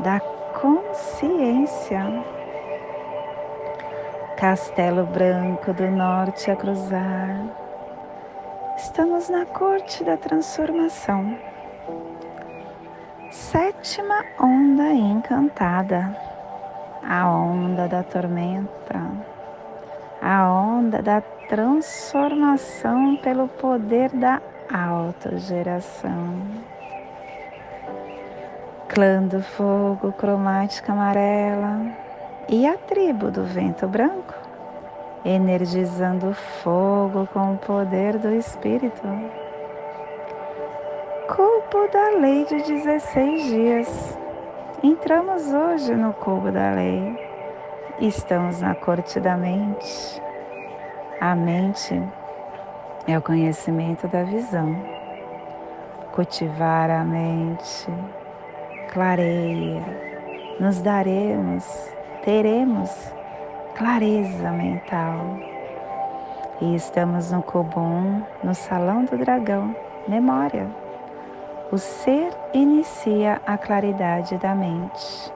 da consciência. Castelo Branco do Norte a cruzar Estamos na corte da transformação. Sétima onda encantada, a onda da tormenta, a onda da transformação pelo poder da autogeração. Clã do fogo, cromática amarela e a tribo do vento branco energizando o fogo com o poder do Espírito. Cubo da lei de 16 dias. Entramos hoje no cubo da lei. Estamos na corte da mente. A mente é o conhecimento da visão. Cultivar a mente clareia, nos daremos, teremos clareza mental. E estamos no Cobum, no Salão do Dragão, memória. O ser inicia a claridade da mente.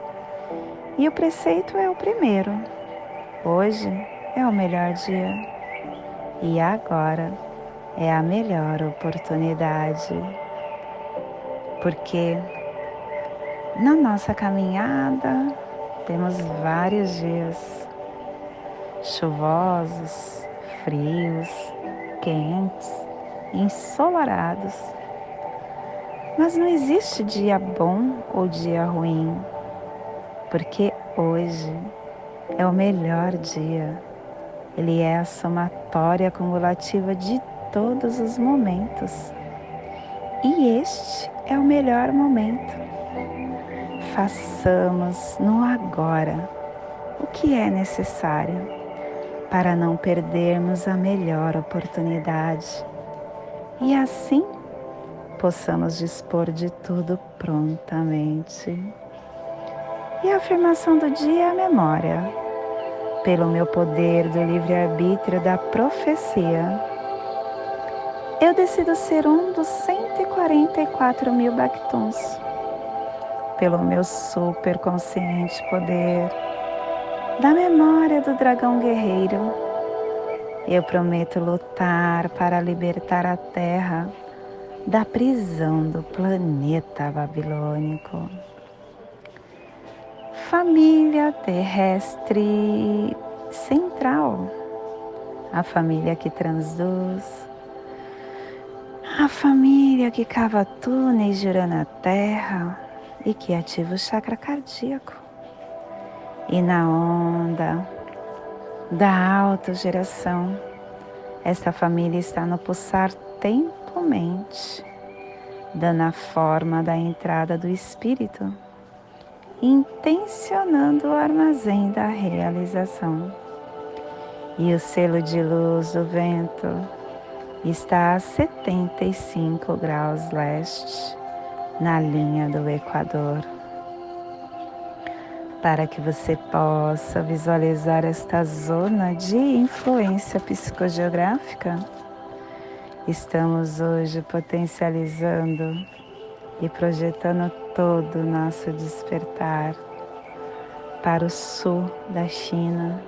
E o preceito é o primeiro. Hoje é o melhor dia. E agora é a melhor oportunidade. Porque na nossa caminhada temos vários dias chuvosos, frios, quentes, ensolarados. Mas não existe dia bom ou dia ruim, porque hoje é o melhor dia. Ele é a somatória acumulativa de todos os momentos. E este é o melhor momento. Façamos no agora o que é necessário para não perdermos a melhor oportunidade e assim possamos dispor de tudo prontamente. E a afirmação do dia é a memória. Pelo meu poder do livre-arbítrio da profecia, eu decido ser um dos 144 mil Bactuns. Pelo meu superconsciente poder, da memória do dragão guerreiro. Eu prometo lutar para libertar a Terra da prisão do planeta babilônico. Família terrestre central, a família que transduz, a família que cava túneis girando a terra e que ativa o chakra cardíaco. E na onda da autogeração, esta família está no pulsar tempo-mente, dando a forma da entrada do espírito, intencionando o armazém da realização. E o selo de luz do vento está a 75 graus leste, na linha do Equador para que você possa visualizar esta zona de influência psicogeográfica. Estamos hoje potencializando e projetando todo o nosso despertar para o sul da China,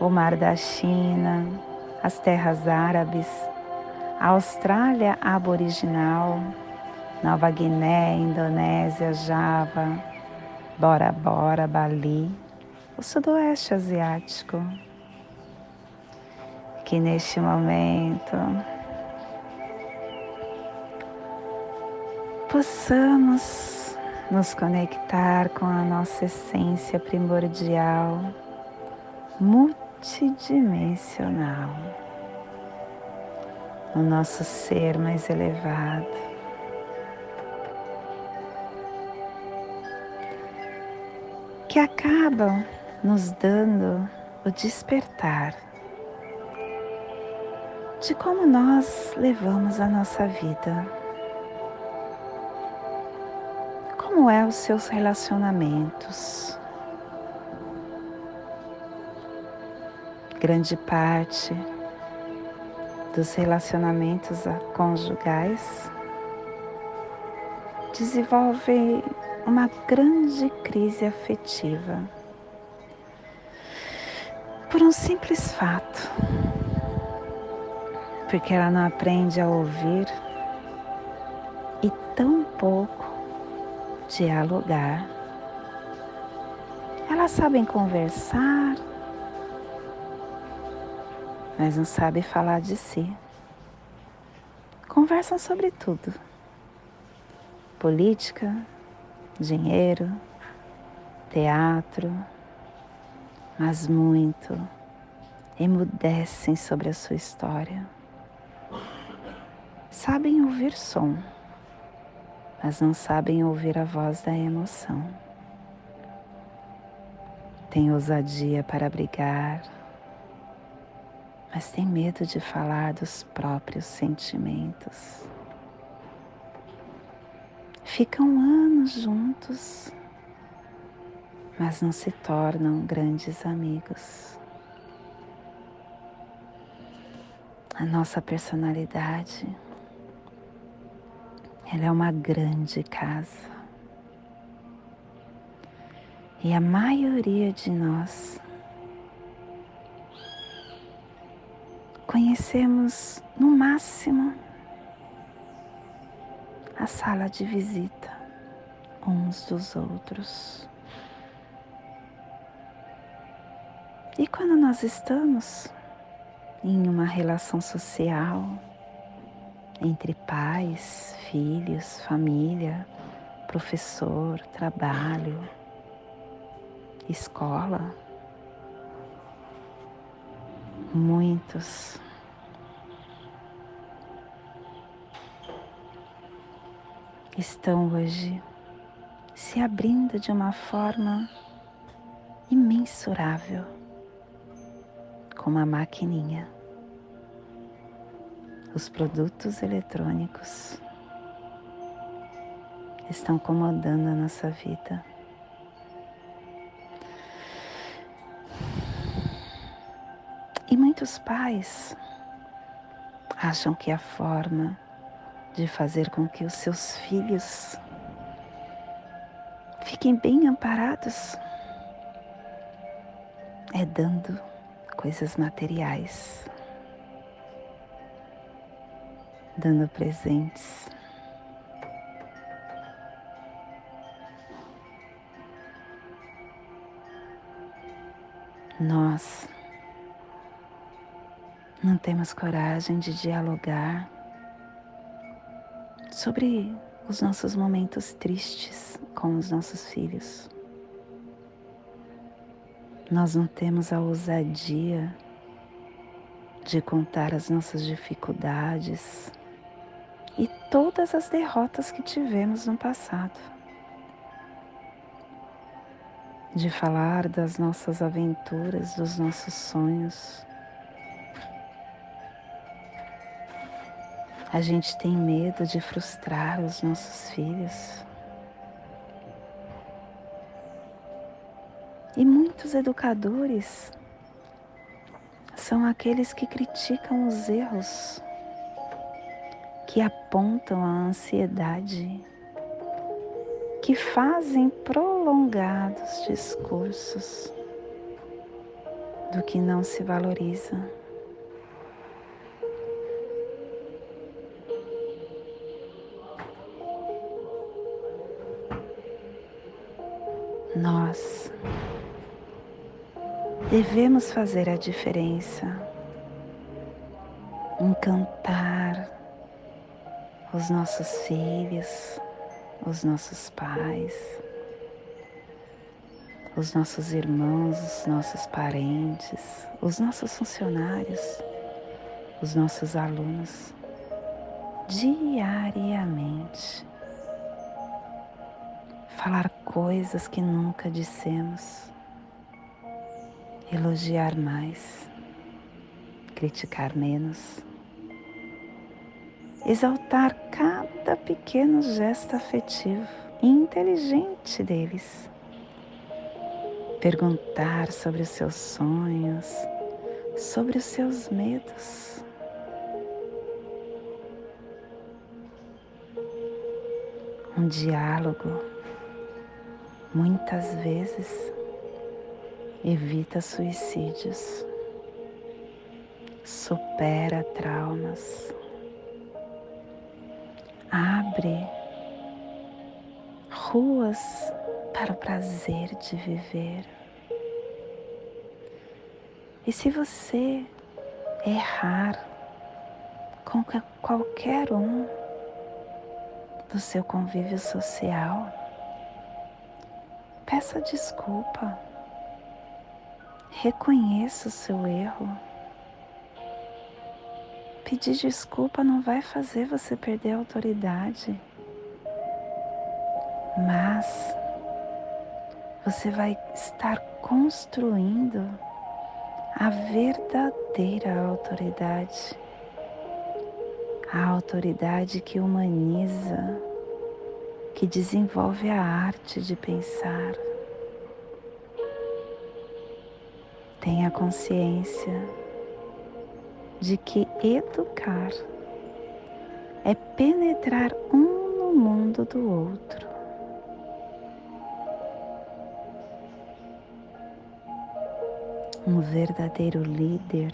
o Mar da China, as terras árabes, a Austrália aboriginal, Nova Guiné, Indonésia, Java, Bora Bora, Bali, o Sudoeste Asiático, que neste momento possamos nos conectar com a nossa essência primordial, multidimensional, o nosso ser mais elevado. Que acabam nos dando o despertar de como nós levamos a nossa vida. Como é os seus relacionamentos? Grande parte dos relacionamentos conjugais desenvolve uma grande crise afetiva por um simples fato, porque ela não aprende a ouvir e tão pouco dialogar. Elas sabem conversar, mas não sabem falar de si. Conversam sobre tudo: política, dinheiro, teatro, mas muito emudecem sobre a sua história. Sabem ouvir som mas não sabem ouvir a voz da emoção. Tem ousadia para brigar, mas tem medo de falar dos próprios sentimentos. Ficam anos juntos, mas não se tornam grandes amigos. A nossa personalidade ela é uma grande casa. E a maioria de nós conhecemos no máximo a sala de visita uns dos outros. E quando nós estamos em uma relação social, entre pais, filhos, família, professor, trabalho, escola. Muitos estão hoje se abrindo de uma forma imensurável, como a maquininha os produtos eletrônicos estão comandando a nossa vida. E muitos pais acham que a forma de fazer com que os seus filhos fiquem bem amparados é dando coisas materiais. Dando presentes. Nós não temos coragem de dialogar sobre os nossos momentos tristes com os nossos filhos. Nós não temos a ousadia de contar as nossas dificuldades e todas as derrotas que tivemos no passado. De falar das nossas aventuras, dos nossos sonhos. A gente tem medo de frustrar os nossos filhos. E muitos educadores são aqueles que criticam os erros que apontam a ansiedade, que fazem prolongados discursos do que não se valoriza. Nós devemos fazer a diferença, encantar os nossos filhos, os nossos pais, os nossos irmãos, os nossos parentes, os nossos funcionários, os nossos alunos, diariamente. Falar coisas que nunca dissemos, elogiar mais, criticar menos, exaltar cada pequeno gesto afetivo e inteligente deles perguntar sobre os seus sonhos, sobre os seus medos. Um diálogo muitas vezes evita suicídios, supera traumas, abre ruas para o prazer de viver. E se você errar com qualquer um do seu convívio social, peça desculpa, reconheça o seu erro. Pedir desculpa não vai fazer você perder a autoridade, mas você vai estar construindo a verdadeira autoridade, a autoridade que humaniza, que desenvolve a arte de pensar. Tenha consciência de que educar é penetrar um no mundo do outro. Um verdadeiro líder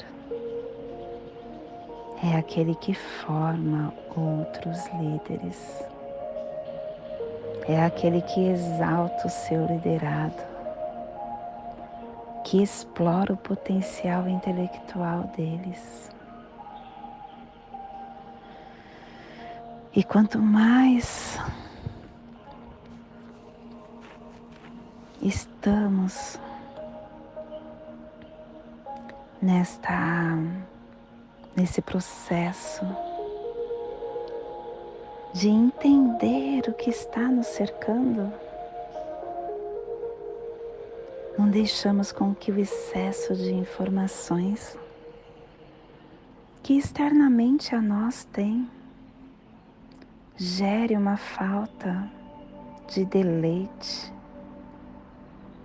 é aquele que forma outros líderes, é aquele que exalta o seu liderado, que explora o potencial intelectual deles. E quanto mais estamos nesta nesse processo de entender o que está nos cercando, deixamos com que o excesso de informações que externamente a nós tem gere uma falta de deleite,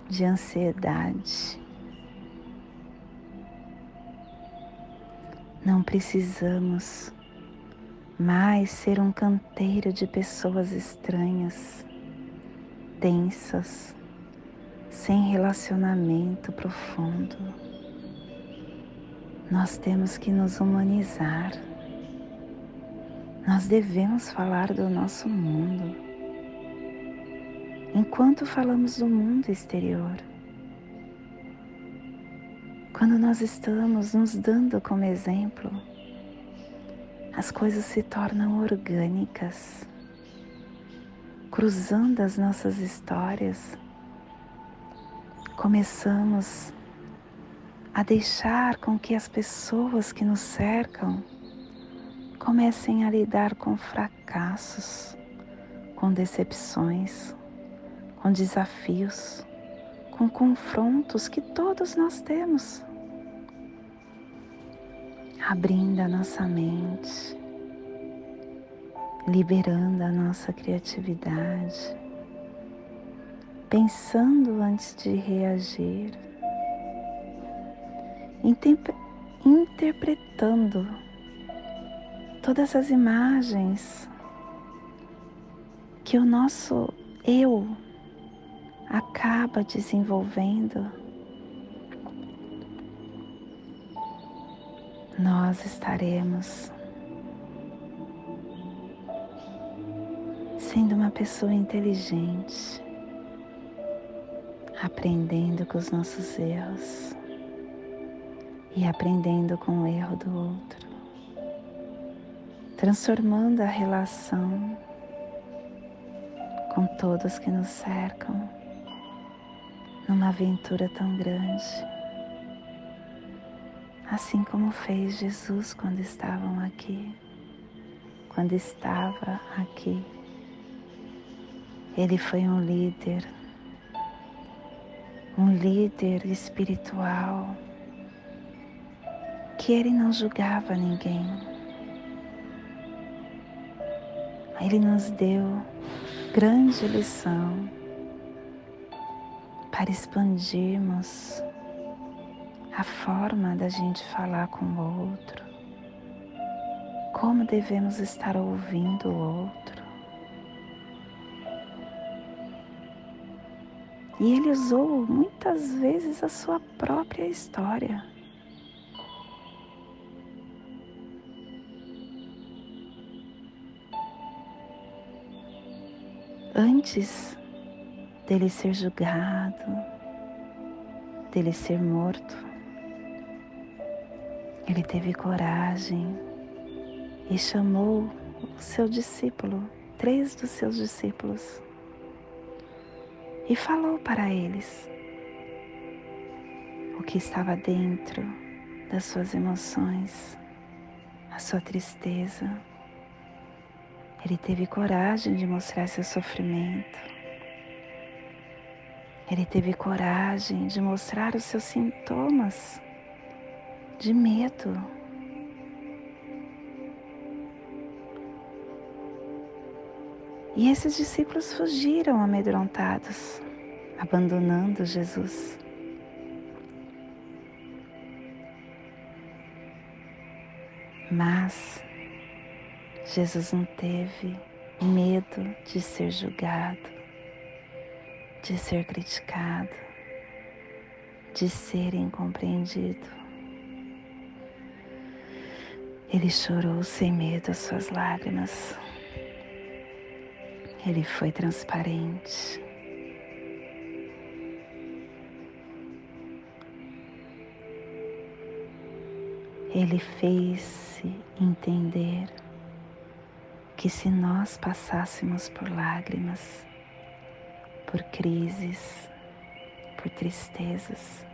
de ansiedade. Não precisamos mais ser um canteiro de pessoas estranhas, tensas, sem relacionamento profundo. Nós temos que nos humanizar. Nós devemos falar do nosso mundo. Enquanto falamos do mundo exterior, quando nós estamos nos dando como exemplo, as coisas se tornam orgânicas, cruzando as nossas histórias, começamos a deixar com que as pessoas que nos cercam comecem a lidar com fracassos, com decepções, com desafios, com confrontos que todos nós temos. Abrindo a nossa mente, liberando a nossa criatividade, pensando antes de reagir, interpretando todas as imagens que o nosso eu acaba desenvolvendo, nós estaremos sendo uma pessoa inteligente, aprendendo com os nossos erros e aprendendo com o erro do outro, transformando a relação com todos que nos cercam numa aventura tão grande, assim como fez Jesus quando estavam aqui, quando estava aqui. Ele foi um líder, um líder espiritual que ele não julgava ninguém. Ele nos deu grande lição para expandirmos a forma da gente falar com o outro, como devemos estar ouvindo o outro. E ele usou muitas vezes a sua própria história. Antes dele ser julgado, dele ser morto, ele teve coragem e chamou o seu discípulo, três dos seus discípulos, e falou para eles o que estava dentro das suas emoções, a sua tristeza. Ele teve coragem de mostrar seu sofrimento. Ele teve coragem de mostrar os seus sintomas de medo. E esses discípulos fugiram amedrontados, abandonando Jesus. Mas Jesus não teve medo de ser julgado, de ser criticado, de ser incompreendido. Ele chorou sem medo as suas lágrimas. Ele foi transparente. Ele fez-se entender que se nós passássemos por lágrimas, por crises, por tristezas,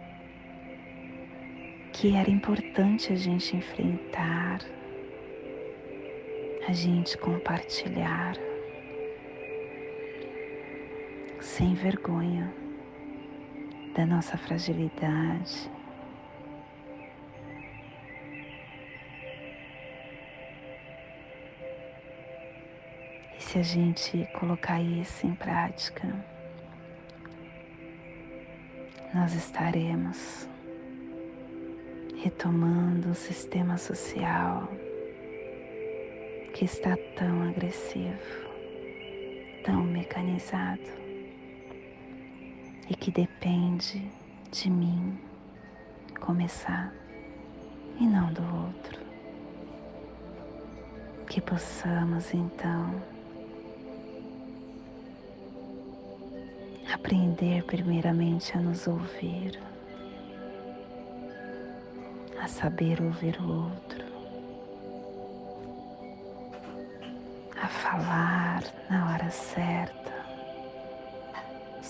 que era importante a gente enfrentar, a gente compartilhar, sem vergonha da nossa fragilidade, se a gente colocar isso em prática, nós estaremos retomando o sistema social que está tão agressivo, tão mecanizado e que depende de mim começar e não do outro. Que possamos então aprender primeiramente a nos ouvir, a saber ouvir o outro, a falar na hora certa,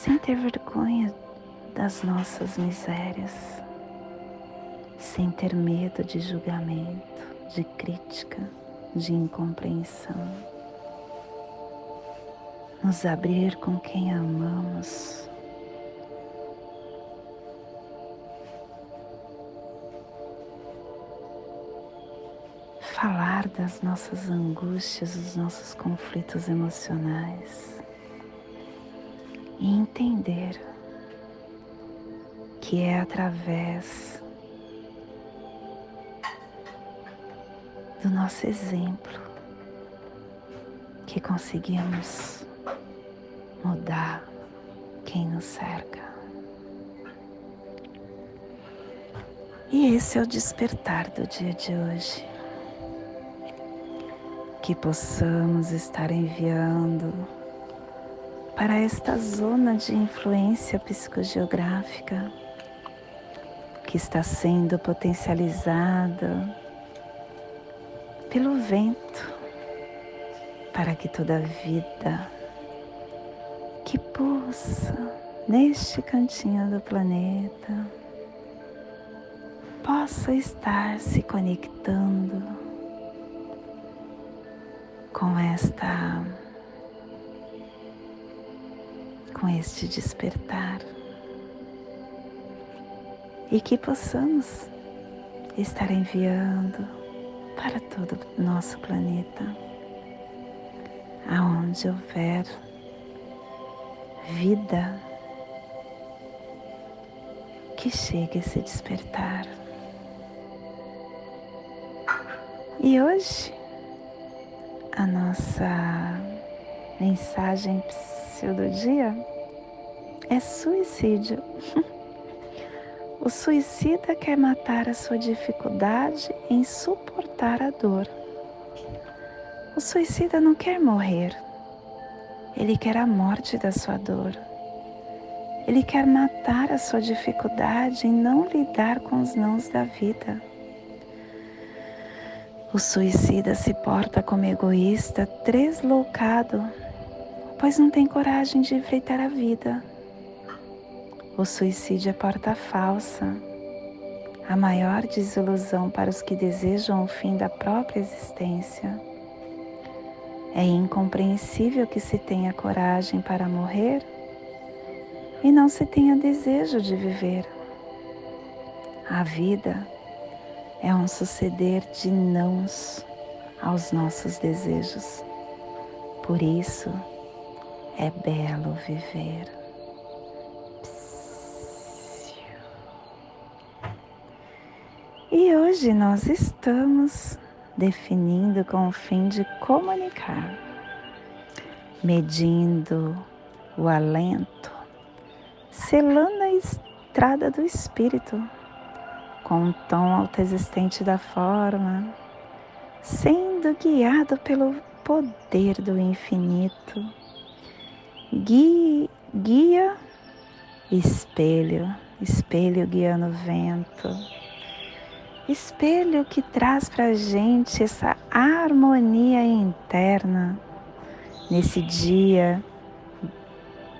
sem ter vergonha das nossas misérias, sem ter medo de julgamento, de crítica, de incompreensão. Nos abrir com quem amamos. Falar das nossas angústias, dos nossos conflitos emocionais e entender que é através do nosso exemplo que conseguimos mudar quem nos cerca. E esse é o despertar do dia de hoje. Que possamos estar enviando para esta zona de influência psicogeográfica que está sendo potencializada pelo vento, para que toda vida que pulsa neste cantinho do planeta possa estar se conectando com esta com este despertar e que possamos estar enviando para todo o nosso planeta, aonde houver vida, que chegue a se despertar. E hoje a nossa mensagem do dia é suicídio. O suicida quer matar a sua dificuldade em suportar a dor. O suicida não quer morrer, ele quer a morte da sua dor. Ele quer matar a sua dificuldade em não lidar com os nãos da vida. O suicida se porta como egoísta, tresloucado, pois não tem coragem de enfrentar a vida o suicídio é porta falsa, a maior desilusão para os que desejam o fim da própria existência. É incompreensível que se tenha coragem para morrer e não se tenha desejo de viver. A vida é um suceder de nãos aos nossos desejos. Por isso é belo viver. E hoje nós estamos definindo com o fim de comunicar, medindo o alento, selando a estrada do espírito com um tom autoexistente da forma, sendo guiado pelo poder do infinito. Guia, guia espelho, espelho guiando o vento. Espelho que traz para gente essa harmonia interna nesse dia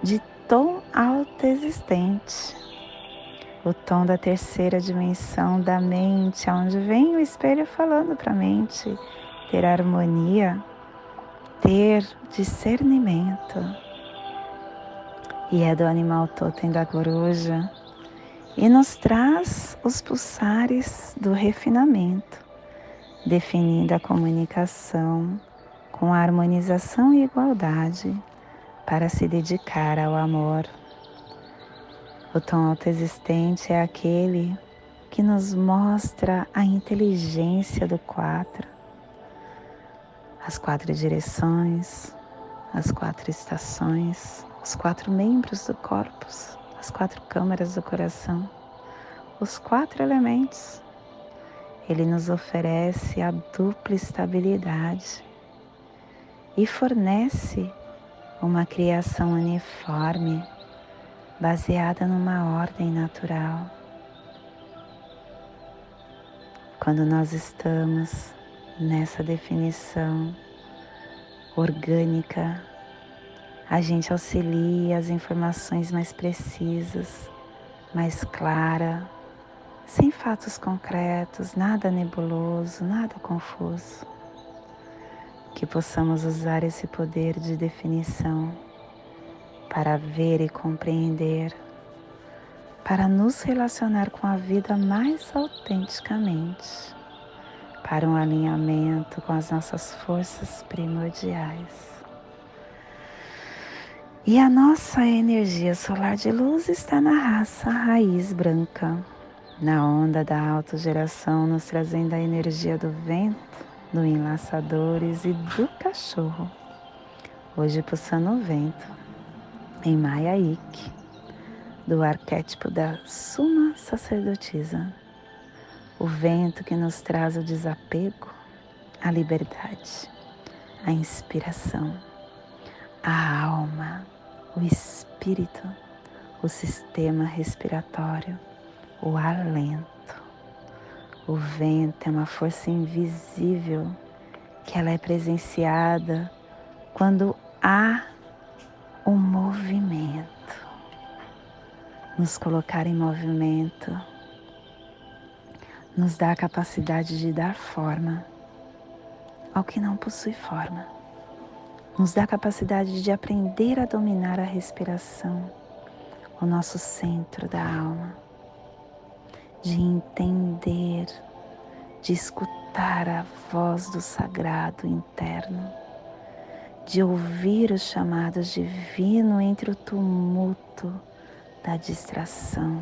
de tom autoexistente, o tom da terceira dimensão da mente, onde vem o espelho falando para a mente. Ter harmonia, ter discernimento. E é do animal totem da coruja e nos traz os pulsares do refinamento, definindo a comunicação com a harmonização e igualdade para se dedicar ao amor. O tom autoexistente é aquele que nos mostra a inteligência do quatro, as quatro direções, as quatro estações, os quatro membros do corpus as quatro câmaras do coração, os quatro elementos. Ele nos oferece a dupla estabilidade e fornece uma criação uniforme baseada numa ordem natural. Quando nós estamos nessa definição orgânica a gente auxilia as informações mais precisas, mais clara, sem fatos concretos, nada nebuloso, nada confuso. Que possamos usar esse poder de definição para ver e compreender, para nos relacionar com a vida mais autenticamente, para um alinhamento com as nossas forças primordiais. E a nossa energia solar de luz está na raça raiz branca, na onda da autogeração, nos trazendo a energia do vento, do Enlaçadores e do Cachorro. Hoje pulsando o vento em Maya Ik, do arquétipo da Suma Sacerdotisa. O vento que nos traz o desapego, a liberdade, a inspiração, a alma, o espírito, o sistema respiratório, o alento o vento é uma força invisível que ela é presenciada quando há um movimento. Nos colocar em movimento nos dá a capacidade de dar forma ao que não possui forma. Nos dá a capacidade de aprender a dominar a respiração, o nosso centro da alma. De entender, de escutar a voz do sagrado interno, de ouvir os chamados divino entre o tumulto da distração,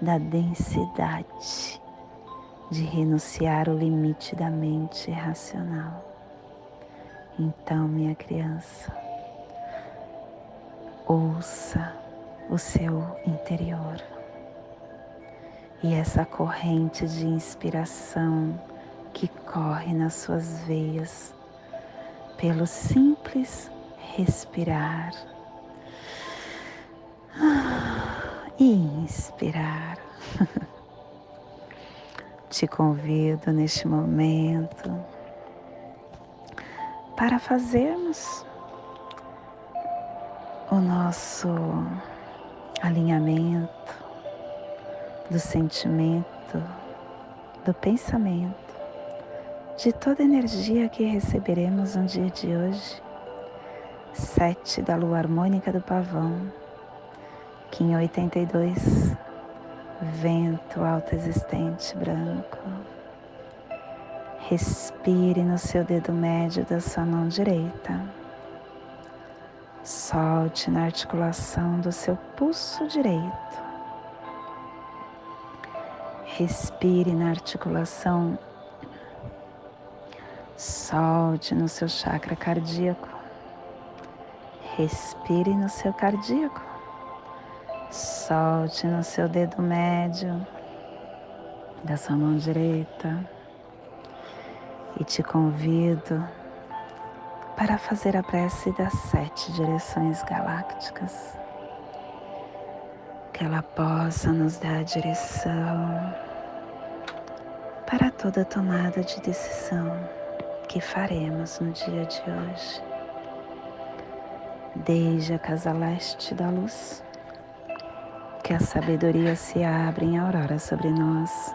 da densidade, de renunciar o limite da mente racional. Então, minha criança, ouça o seu interior e essa corrente de inspiração que corre nas suas veias pelo simples respirar e inspirar. Te convido neste momento para fazermos o nosso alinhamento do sentimento, do pensamento, de toda energia que receberemos no dia de hoje. Sete da lua harmônica do pavão, Kim 82, vento alto existente branco. Respire no seu dedo médio da sua mão direita. Solte na articulação do seu pulso direito. Respire na articulação. Solte no seu chakra cardíaco. Respire no seu cardíaco. Solte no seu dedo médio da sua mão direita. E te convido para fazer a prece das sete direções galácticas que ela possa nos dar a direção para toda tomada de decisão que faremos no dia de hoje. Desde a casa leste da luz, que a sabedoria se abra em aurora sobre nós,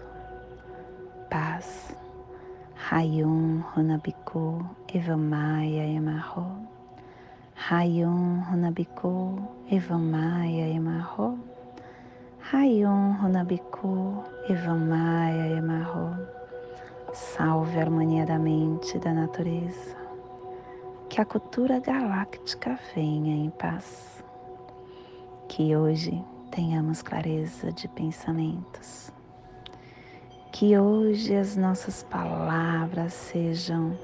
paz. Hayum Runabiku Evamaya Emarro Rayon Runabiku Evamaya Emarro. Rayon Runabiku Evamaya Emarro. Salve a harmonia da mente e da natureza. que a cultura galáctica venha em paz. Que hoje tenhamos clareza de pensamentos. Que hoje as nossas palavras sejam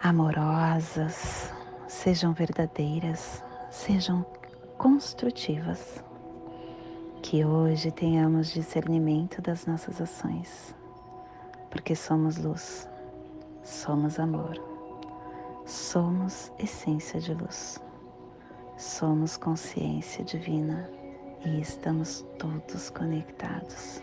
amorosas, sejam verdadeiras, sejam construtivas. Que hoje tenhamos discernimento das nossas ações, porque somos luz, somos amor, somos essência de luz, somos consciência divina e estamos todos conectados